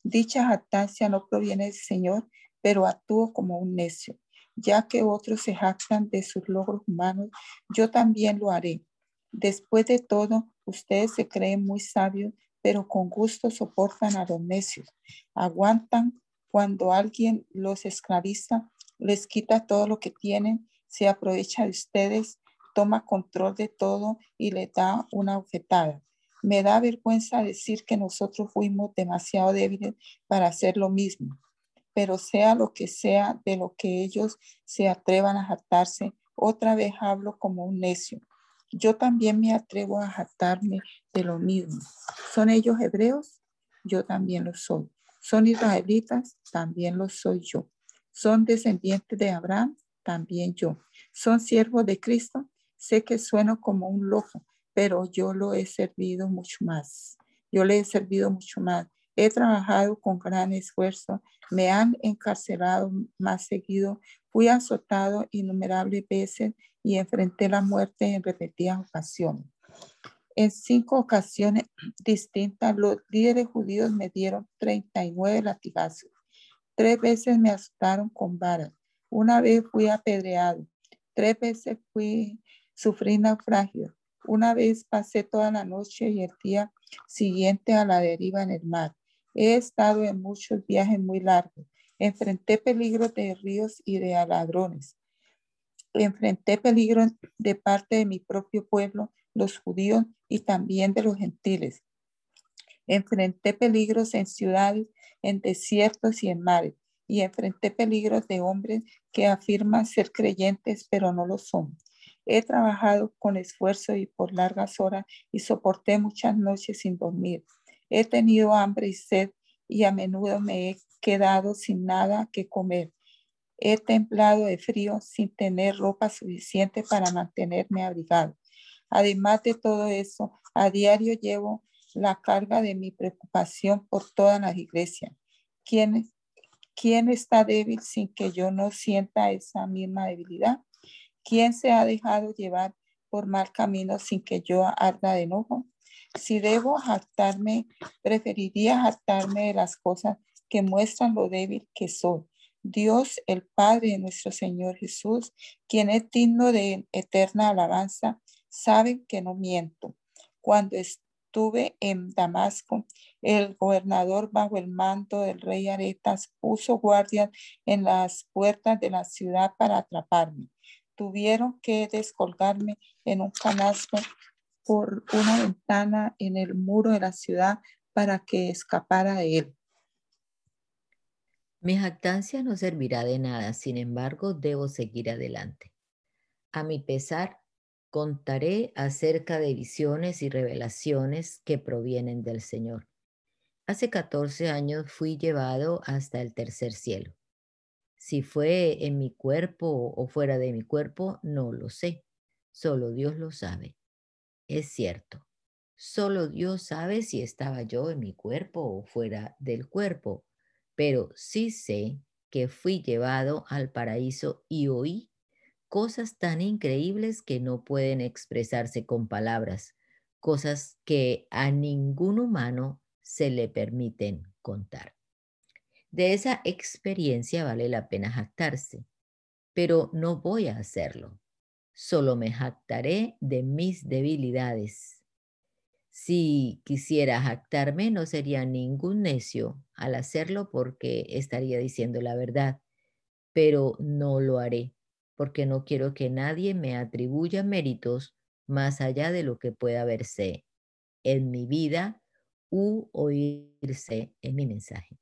Dicha jactancia no proviene del Señor, pero actúo como un necio. Ya que otros se jactan de sus logros humanos, yo también lo haré. Después de todo, ustedes se creen muy sabios, pero con gusto soportan a los necios. Aguantan cuando alguien los esclaviza, les quita todo lo que tienen, se aprovecha de ustedes, toma control de todo y les da una ofertada. Me da vergüenza decir que nosotros fuimos demasiado débiles para hacer lo mismo, pero sea lo que sea de lo que ellos se atrevan a jactarse, otra vez hablo como un necio. Yo también me atrevo a jactarme de lo mismo. ¿Son ellos hebreos? Yo también lo soy. ¿Son israelitas? También lo soy yo. ¿Son descendientes de Abraham? También yo. ¿Son siervos de Cristo? Sé que sueno como un loco, pero yo lo he servido mucho más. Yo le he servido mucho más. He trabajado con gran esfuerzo. Me han encarcelado más seguido. Fui azotado innumerables veces y enfrenté la muerte en repetidas ocasiones. En cinco ocasiones distintas, los líderes judíos me dieron 39 latigazos. Tres veces me asustaron con varas. Una vez fui apedreado. Tres veces fui, sufrí naufragio. Una vez pasé toda la noche y el día siguiente a la deriva en el mar. He estado en muchos viajes muy largos. Enfrenté peligros de ríos y de ladrones. Enfrenté peligros de parte de mi propio pueblo, los judíos, y también de los gentiles. Enfrenté peligros en ciudades, en desiertos y en mares. Y enfrenté peligros de hombres que afirman ser creyentes, pero no lo son. He trabajado con esfuerzo y por largas horas y soporté muchas noches sin dormir. He tenido hambre y sed y a menudo me he quedado sin nada que comer. He temblado de frío sin tener ropa suficiente para mantenerme abrigado. Además de todo eso, a diario llevo la carga de mi preocupación por todas las iglesias. ¿Quién, ¿Quién está débil sin que yo no sienta esa misma debilidad? ¿Quién se ha dejado llevar por mal camino sin que yo arda de enojo? Si debo jactarme, preferiría jactarme de las cosas que muestran lo débil que soy. Dios, el Padre de nuestro Señor Jesús, quien es digno de eterna alabanza, sabe que no miento. Cuando estuve en Damasco, el gobernador bajo el mando del rey Aretas puso guardias en las puertas de la ciudad para atraparme. Tuvieron que descolgarme en un canasto por una ventana en el muro de la ciudad para que escapara de él. Mi jactancia no servirá de nada, sin embargo, debo seguir adelante. A mi pesar, contaré acerca de visiones y revelaciones que provienen del Señor. Hace 14 años fui llevado hasta el tercer cielo. Si fue en mi cuerpo o fuera de mi cuerpo, no lo sé. Solo Dios lo sabe. Es cierto. Solo Dios sabe si estaba yo en mi cuerpo o fuera del cuerpo, pero sí sé que fui llevado al paraíso y oí cosas tan increíbles que no pueden expresarse con palabras, cosas que a ningún humano se le permiten contar. De esa experiencia vale la pena jactarse, pero no voy a hacerlo. Solo me jactaré de mis debilidades. Si quisiera jactarme, no sería ningún necio al hacerlo porque estaría diciendo la verdad, pero no lo haré porque no quiero que nadie me atribuya méritos más allá de lo que pueda verse en mi vida u oírse en mi mensaje.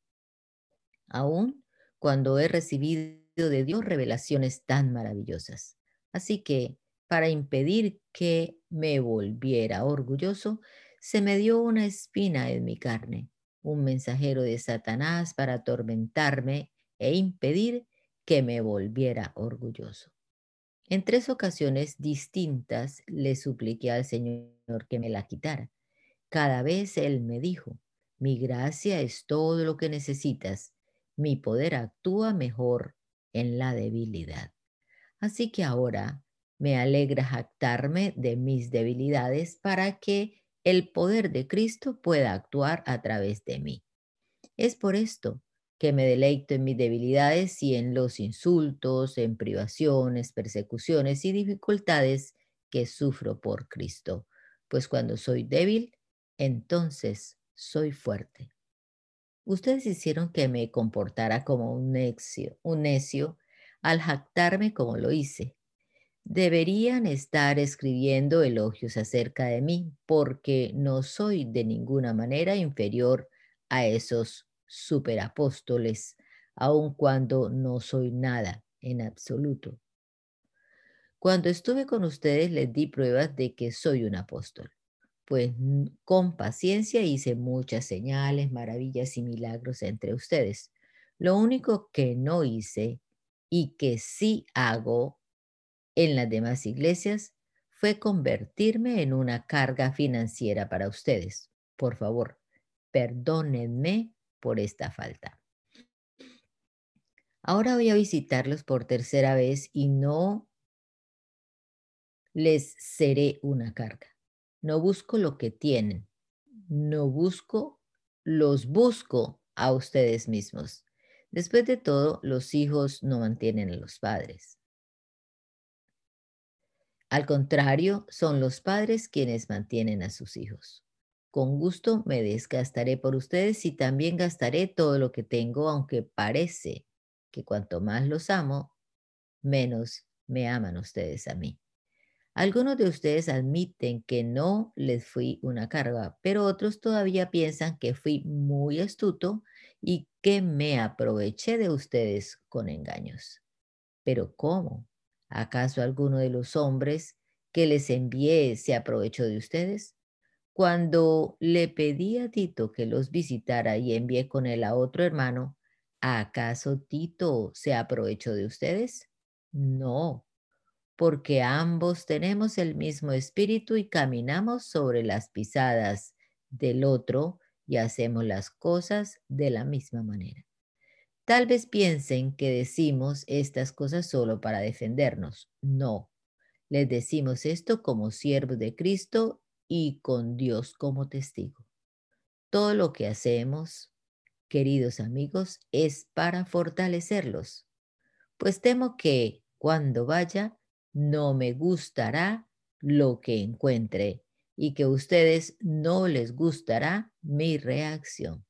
Aún cuando he recibido de Dios revelaciones tan maravillosas. Así que, para impedir que me volviera orgulloso, se me dio una espina en mi carne, un mensajero de Satanás para atormentarme e impedir que me volviera orgulloso. En tres ocasiones distintas le supliqué al Señor que me la quitara. Cada vez Él me dijo, mi gracia es todo lo que necesitas, mi poder actúa mejor en la debilidad. Así que ahora me alegra jactarme de mis debilidades para que el poder de Cristo pueda actuar a través de mí. Es por esto que me deleito en mis debilidades y en los insultos, en privaciones, persecuciones y dificultades que sufro por Cristo. Pues cuando soy débil, entonces soy fuerte. Ustedes hicieron que me comportara como un necio, un necio al jactarme como lo hice. deberían estar escribiendo elogios acerca de mí, porque no soy de ninguna manera inferior a esos superapóstoles, aun cuando no soy nada en absoluto. Cuando estuve con ustedes les di pruebas de que soy un apóstol, pues con paciencia hice muchas señales, maravillas y milagros entre ustedes. Lo único que no hice y que sí hago en las demás iglesias fue convertirme en una carga financiera para ustedes. Por favor, perdónenme por esta falta. Ahora voy a visitarlos por tercera vez y no les seré una carga. No busco lo que tienen, no busco, los busco a ustedes mismos. Después de todo, los hijos no mantienen a los padres. Al contrario, son los padres quienes mantienen a sus hijos. Con gusto me desgastaré por ustedes y también gastaré todo lo que tengo, aunque parece que cuanto más los amo, menos me aman ustedes a mí. Algunos de ustedes admiten que no les fui una carga, pero otros todavía piensan que fui muy astuto y que me aproveché de ustedes con engaños. Pero ¿cómo? ¿Acaso alguno de los hombres que les envié se aprovechó de ustedes? Cuando le pedí a Tito que los visitara y envié con él a otro hermano, ¿acaso Tito se aprovechó de ustedes? No, porque ambos tenemos el mismo espíritu y caminamos sobre las pisadas del otro y hacemos las cosas de la misma manera. Tal vez piensen que decimos estas cosas solo para defendernos. No, les decimos esto como siervos de Cristo y con Dios como testigo. Todo lo que hacemos, queridos amigos, es para fortalecerlos, pues temo que cuando vaya no me gustará lo que encuentre y que a ustedes no les gustará mi reacción.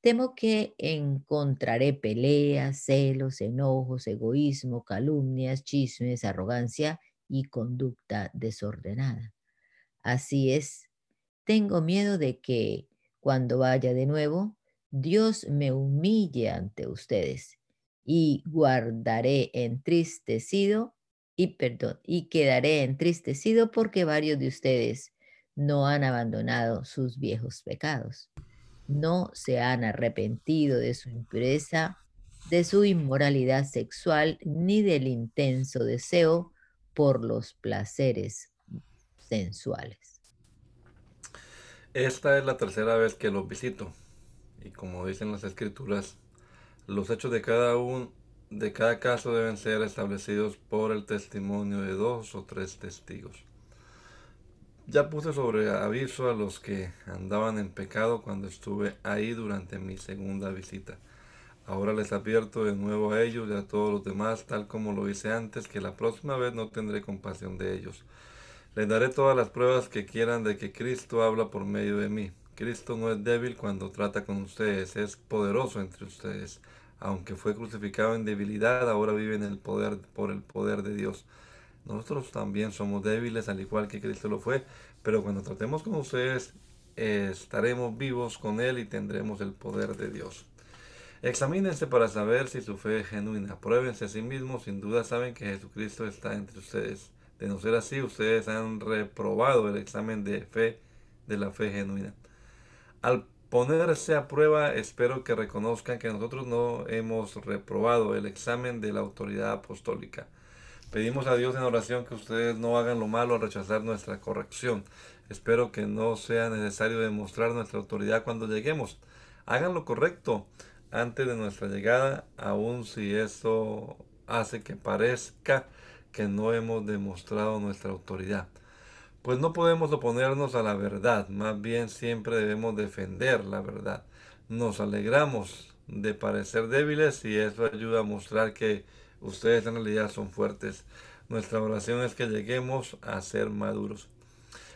Temo que encontraré peleas, celos, enojos, egoísmo, calumnias, chismes, arrogancia y conducta desordenada. Así es, tengo miedo de que cuando vaya de nuevo, Dios me humille ante ustedes y guardaré entristecido y perdón, y quedaré entristecido porque varios de ustedes no han abandonado sus viejos pecados no se han arrepentido de su impureza, de su inmoralidad sexual, ni del intenso deseo por los placeres sensuales. Esta es la tercera vez que los visito. Y como dicen las escrituras, los hechos de cada uno de cada caso deben ser establecidos por el testimonio de dos o tres testigos. Ya puse sobre aviso a los que andaban en pecado cuando estuve ahí durante mi segunda visita. Ahora les advierto de nuevo a ellos y a todos los demás, tal como lo hice antes, que la próxima vez no tendré compasión de ellos. Les daré todas las pruebas que quieran de que Cristo habla por medio de mí. Cristo no es débil cuando trata con ustedes, es poderoso entre ustedes. Aunque fue crucificado en debilidad, ahora vive en el poder por el poder de Dios. Nosotros también somos débiles, al igual que Cristo lo fue, pero cuando tratemos con ustedes, estaremos vivos con Él y tendremos el poder de Dios. Examínense para saber si su fe es genuina. Pruébense a sí mismos, sin duda saben que Jesucristo está entre ustedes. De no ser así, ustedes han reprobado el examen de fe de la fe genuina. Al ponerse a prueba, espero que reconozcan que nosotros no hemos reprobado el examen de la autoridad apostólica. Pedimos a Dios en oración que ustedes no hagan lo malo al rechazar nuestra corrección. Espero que no sea necesario demostrar nuestra autoridad cuando lleguemos. Hagan lo correcto antes de nuestra llegada, aun si eso hace que parezca que no hemos demostrado nuestra autoridad. Pues no podemos oponernos a la verdad, más bien siempre debemos defender la verdad. Nos alegramos de parecer débiles y eso ayuda a mostrar que Ustedes en realidad son fuertes. Nuestra oración es que lleguemos a ser maduros.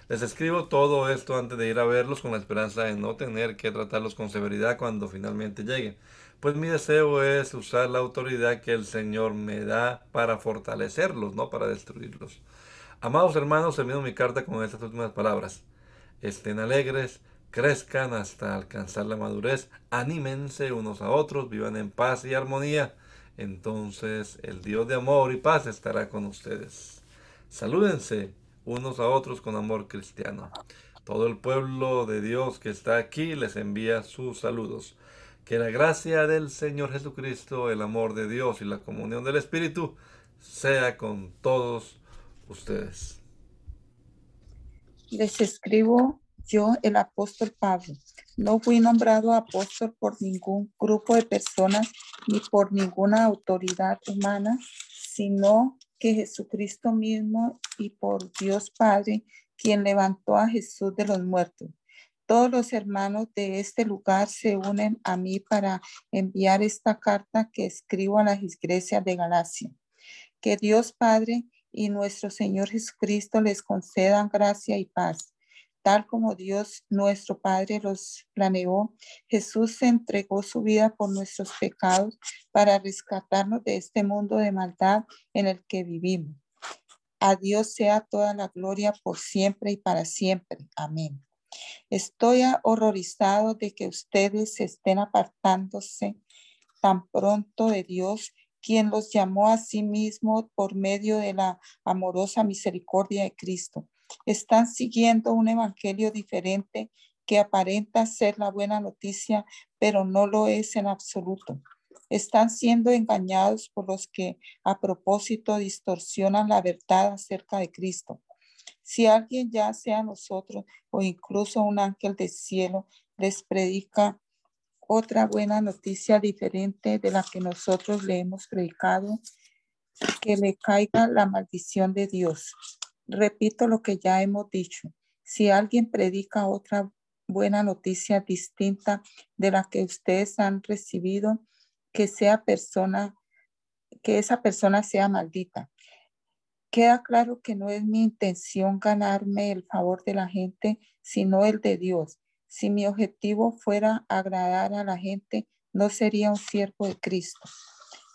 Les escribo todo esto antes de ir a verlos con la esperanza de no tener que tratarlos con severidad cuando finalmente lleguen. pues mi deseo es usar la autoridad que el Señor me da para fortalecerlos, no para destruirlos. Amados hermanos, termino mi carta con estas últimas palabras. Estén alegres, crezcan hasta alcanzar la madurez, anímense unos a otros, vivan en paz y armonía. Entonces el Dios de amor y paz estará con ustedes. Salúdense unos a otros con amor cristiano. Todo el pueblo de Dios que está aquí les envía sus saludos. Que la gracia del Señor Jesucristo, el amor de Dios y la comunión del Espíritu sea con todos ustedes. Les escribo yo, el apóstol Pablo. No fui nombrado apóstol por ningún grupo de personas ni por ninguna autoridad humana, sino que Jesucristo mismo y por Dios Padre, quien levantó a Jesús de los muertos todos los hermanos de este lugar se unen a mí para enviar esta carta que escribo a las iglesias de Galacia. Que Dios Padre y nuestro Señor Jesucristo les concedan gracia y paz. Tal como Dios nuestro Padre los planeó, Jesús entregó su vida por nuestros pecados para rescatarnos de este mundo de maldad en el que vivimos. A Dios sea toda la gloria por siempre y para siempre. Amén. Estoy horrorizado de que ustedes se estén apartándose tan pronto de Dios, quien los llamó a sí mismo por medio de la amorosa misericordia de Cristo. Están siguiendo un evangelio diferente que aparenta ser la buena noticia, pero no lo es en absoluto. Están siendo engañados por los que a propósito distorsionan la verdad acerca de Cristo. Si alguien ya sea nosotros o incluso un ángel del cielo les predica otra buena noticia diferente de la que nosotros le hemos predicado, que le caiga la maldición de Dios. Repito lo que ya hemos dicho. Si alguien predica otra buena noticia distinta de la que ustedes han recibido, que sea persona, que esa persona sea maldita. Queda claro que no es mi intención ganarme el favor de la gente, sino el de Dios. Si mi objetivo fuera agradar a la gente, no sería un siervo de Cristo.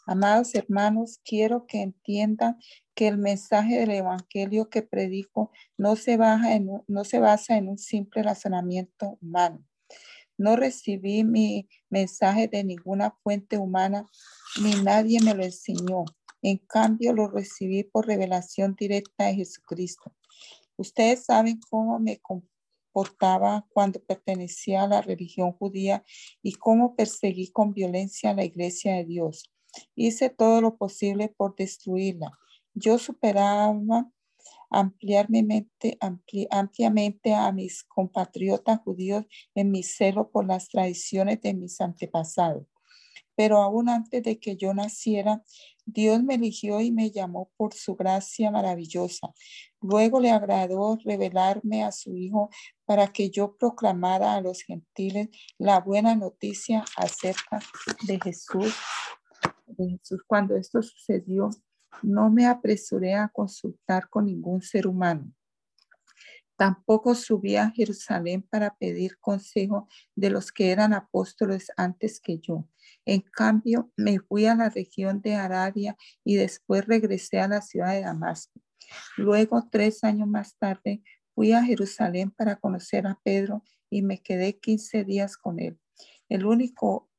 Amados hermanos, quiero que entiendan que el mensaje del Evangelio que predico no se, basa en un simple razonamiento humano. No recibí mi mensaje de ninguna fuente humana, ni nadie me lo enseñó. En cambio, lo recibí por revelación directa de Jesucristo. Ustedes saben cómo me comportaba cuando pertenecía a la religión judía y cómo perseguí con violencia a la iglesia de Dios. Hice todo lo posible por destruirla. Yo superaba ampliamente a mis compatriotas judíos en mi celo por las tradiciones de mis antepasados. Pero aún antes de que yo naciera, Dios me eligió y me llamó por su gracia maravillosa. Luego le agradó revelarme a su Hijo para que yo proclamara a los gentiles la buena noticia acerca de Jesús. De Jesús. Cuando esto sucedió, no me apresuré a consultar con ningún ser humano Tampoco subí a Jerusalén para pedir consejo de los que eran apóstoles antes que yo. En cambio, me fui a la región de Arabia y después regresé a la ciudad de Damasco. Luego, tres años más tarde, fui a Jerusalén para conocer a Pedro y me quedé 15 días con él. El único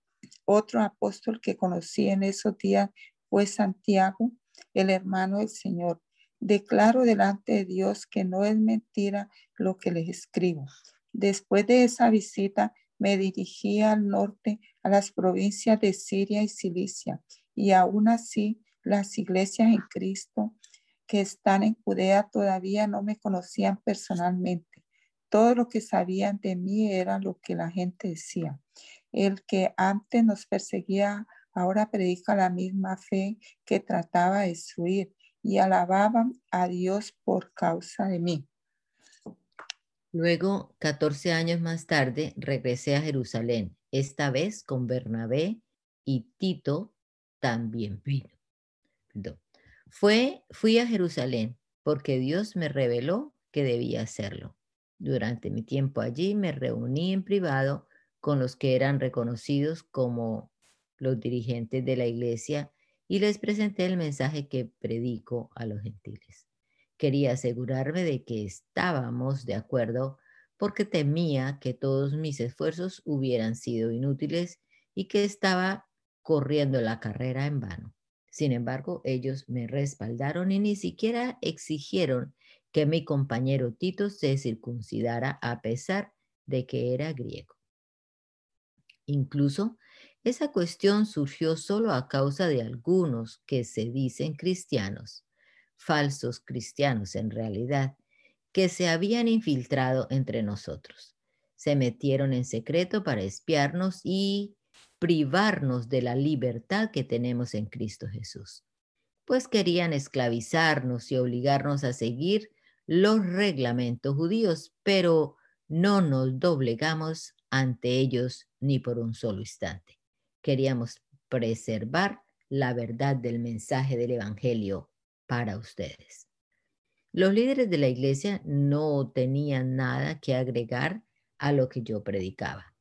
otro apóstol que conocí en esos días fue Santiago, el hermano del Señor. Declaro delante de Dios que no es mentira lo que les escribo. Después de esa visita, me dirigí al norte, a las provincias de Siria y Cilicia, y aún así las iglesias en Cristo que están en Judea todavía no me conocían personalmente. Todo lo que sabían de mí era lo que la gente decía. El que antes nos perseguía ahora predica la misma fe que trataba de destruir y alababan a Dios por causa de mí. Luego, 14 años más tarde, regresé a Jerusalén, esta vez con Bernabé y Tito también vino. Fui a Jerusalén porque Dios me reveló que debía hacerlo. Durante mi tiempo allí me reuní en privado con los que eran reconocidos como los dirigentes de la iglesia y les presenté el mensaje que predico a los gentiles. Quería asegurarme de que estábamos de acuerdo porque temía que todos mis esfuerzos hubieran sido inútiles y que estaba corriendo la carrera en vano. Sin embargo, ellos me respaldaron y ni siquiera exigieron que mi compañero Tito se circuncidara a pesar de que era griego. Incluso esa cuestión surgió solo a causa de algunos que se dicen cristianos, falsos cristianos en realidad, que se habían infiltrado entre nosotros. Se metieron en secreto para espiarnos y privarnos de la libertad que tenemos en Cristo Jesús, pues querían esclavizarnos y obligarnos a seguir los reglamentos judíos, pero no nos doblegamos ante ellos ni por un solo instante queríamos preservar la verdad del mensaje del Evangelio para ustedes. Los líderes de la iglesia no tenían nada que agregar a lo que yo predicaba.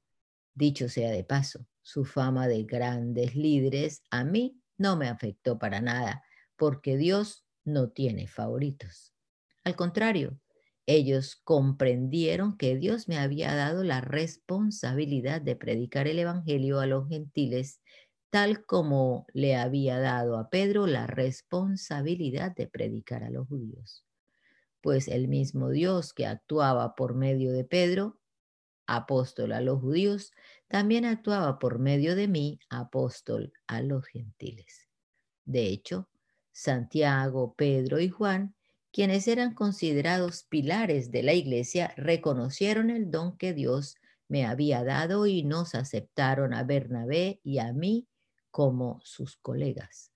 Dicho sea de paso, su fama de grandes líderes a mí no me afectó para nada, porque Dios no tiene favoritos. Al contrario, ellos comprendieron que Dios me había dado la responsabilidad de predicar el Evangelio a los gentiles, tal como le había dado a Pedro la responsabilidad de predicar a los judíos. Pues el mismo Dios que actuaba por medio de Pedro, apóstol a los judíos, también actuaba por medio de mí, apóstol a los gentiles. De hecho, Santiago, Pedro y Juan quienes eran considerados pilares de la iglesia, reconocieron el don que Dios me había dado y nos aceptaron a Bernabé y a mí como sus colegas.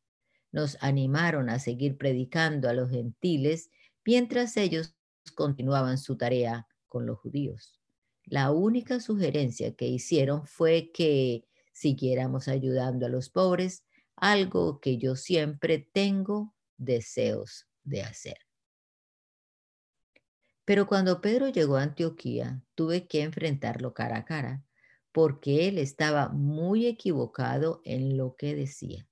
Nos animaron a seguir predicando a los gentiles mientras ellos continuaban su tarea con los judíos. La única sugerencia que hicieron fue que siguiéramos ayudando a los pobres, algo que yo siempre tengo deseos de hacer. Pero cuando Pedro llegó a Antioquía, tuve que enfrentarlo cara a cara, porque él estaba muy equivocado en lo que decía.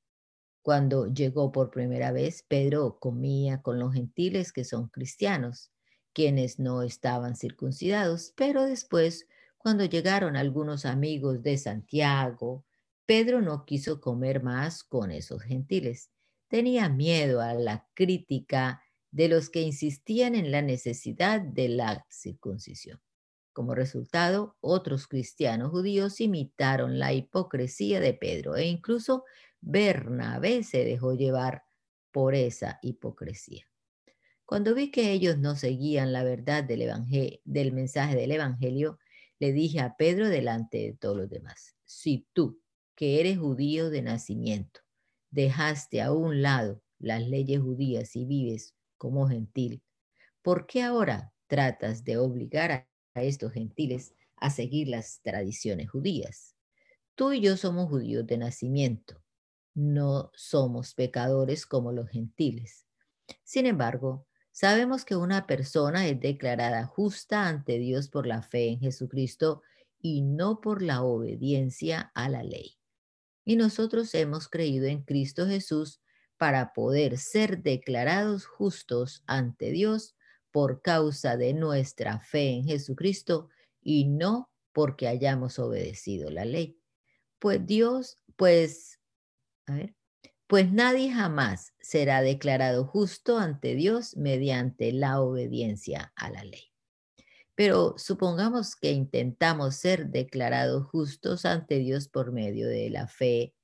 Cuando llegó por primera vez, Pedro comía con los gentiles que son cristianos, quienes no estaban circuncidados, pero después, cuando llegaron algunos amigos de Santiago, Pedro no quiso comer más con esos gentiles. Tenía miedo a la crítica de los que insistían en la necesidad de la circuncisión. Como resultado, otros cristianos judíos imitaron la hipocresía de Pedro e incluso Bernabé se dejó llevar por esa hipocresía. Cuando vi que ellos no seguían la verdad del, mensaje del Evangelio, le dije a Pedro delante de todos los demás, si tú, que eres judío de nacimiento, dejaste a un lado las leyes judías y vives como gentil, ¿por qué ahora tratas de obligar a, estos gentiles a seguir las tradiciones judías? Tú y yo somos judíos de nacimiento, no somos pecadores como los gentiles. Sin embargo, sabemos que una persona es declarada justa ante Dios por la fe en Jesucristo y no por la obediencia a la ley. Y nosotros hemos creído en Cristo Jesús para poder ser declarados justos ante Dios por causa de nuestra fe en Jesucristo y no porque hayamos obedecido la ley. Pues Dios, pues, pues nadie jamás será declarado justo ante Dios mediante la obediencia a la ley. Pero supongamos que intentamos ser declarados justos ante Dios por medio de la fe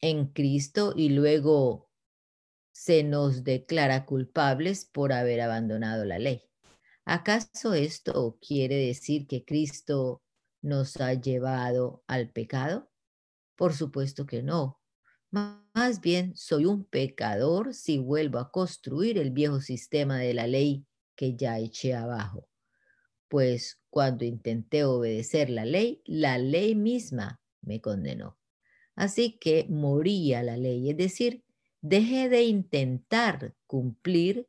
en Cristo y luego se nos declara culpables por haber abandonado la ley. ¿Acaso esto quiere decir que Cristo nos ha llevado al pecado? Por supuesto que no. Más bien soy un pecador si vuelvo a construir el viejo sistema de la ley que ya eché abajo. Pues cuando intenté obedecer la ley, la ley misma me condenó. Así que moría la ley, es decir, dejé de intentar cumplir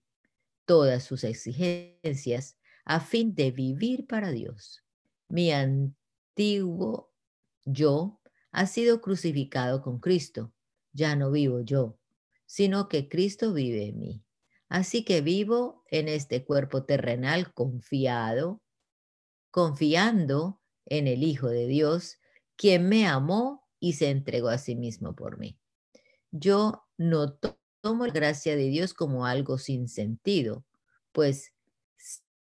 todas sus exigencias a fin de vivir para Dios. Mi antiguo yo ha sido crucificado con Cristo. Ya no vivo yo, sino que Cristo vive en mí. Así que vivo en este cuerpo terrenal confiado, confiando en el Hijo de Dios, quien me amó y se entregó a sí mismo por mí. Yo no tomo la gracia de Dios como algo sin sentido, pues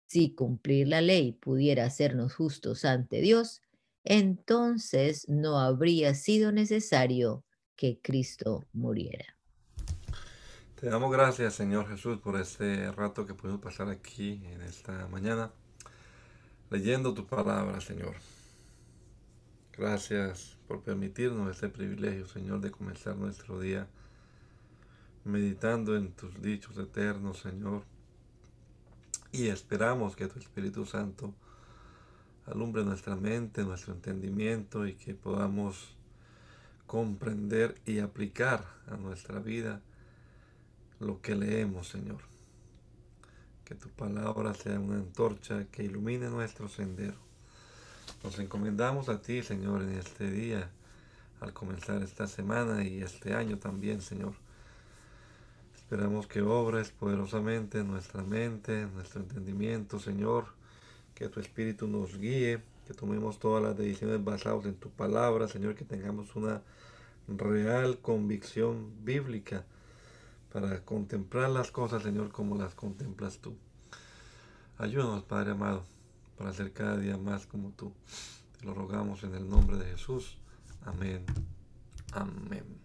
si cumplir la ley pudiera hacernos justos ante Dios, entonces no habría sido necesario que Cristo muriera. Te damos gracias, Señor Jesús, por este rato que pudimos pasar aquí en esta mañana, leyendo tu palabra, Señor. Gracias por permitirnos este privilegio, Señor, de comenzar nuestro día meditando en tus dichos eternos, Señor. Y esperamos que tu Espíritu Santo alumbre nuestra mente, nuestro entendimiento y que podamos comprender y aplicar a nuestra vida lo que leemos, Señor. Que tu palabra sea una antorcha que ilumine nuestro sendero. Nos encomendamos a ti, Señor, en este día, al comenzar esta semana y este año también, Señor. Esperamos que obres poderosamente en nuestra mente, en nuestro entendimiento, Señor que tu Espíritu nos guíe, que tomemos todas las decisiones basadas en tu palabra, Señor, que tengamos una real convicción bíblica para contemplar las cosas, Señor, como las contemplas tú. Ayúdanos, Padre amado, para ser cada día más como tú. Te lo rogamos en el nombre de Jesús. Amén. Amén.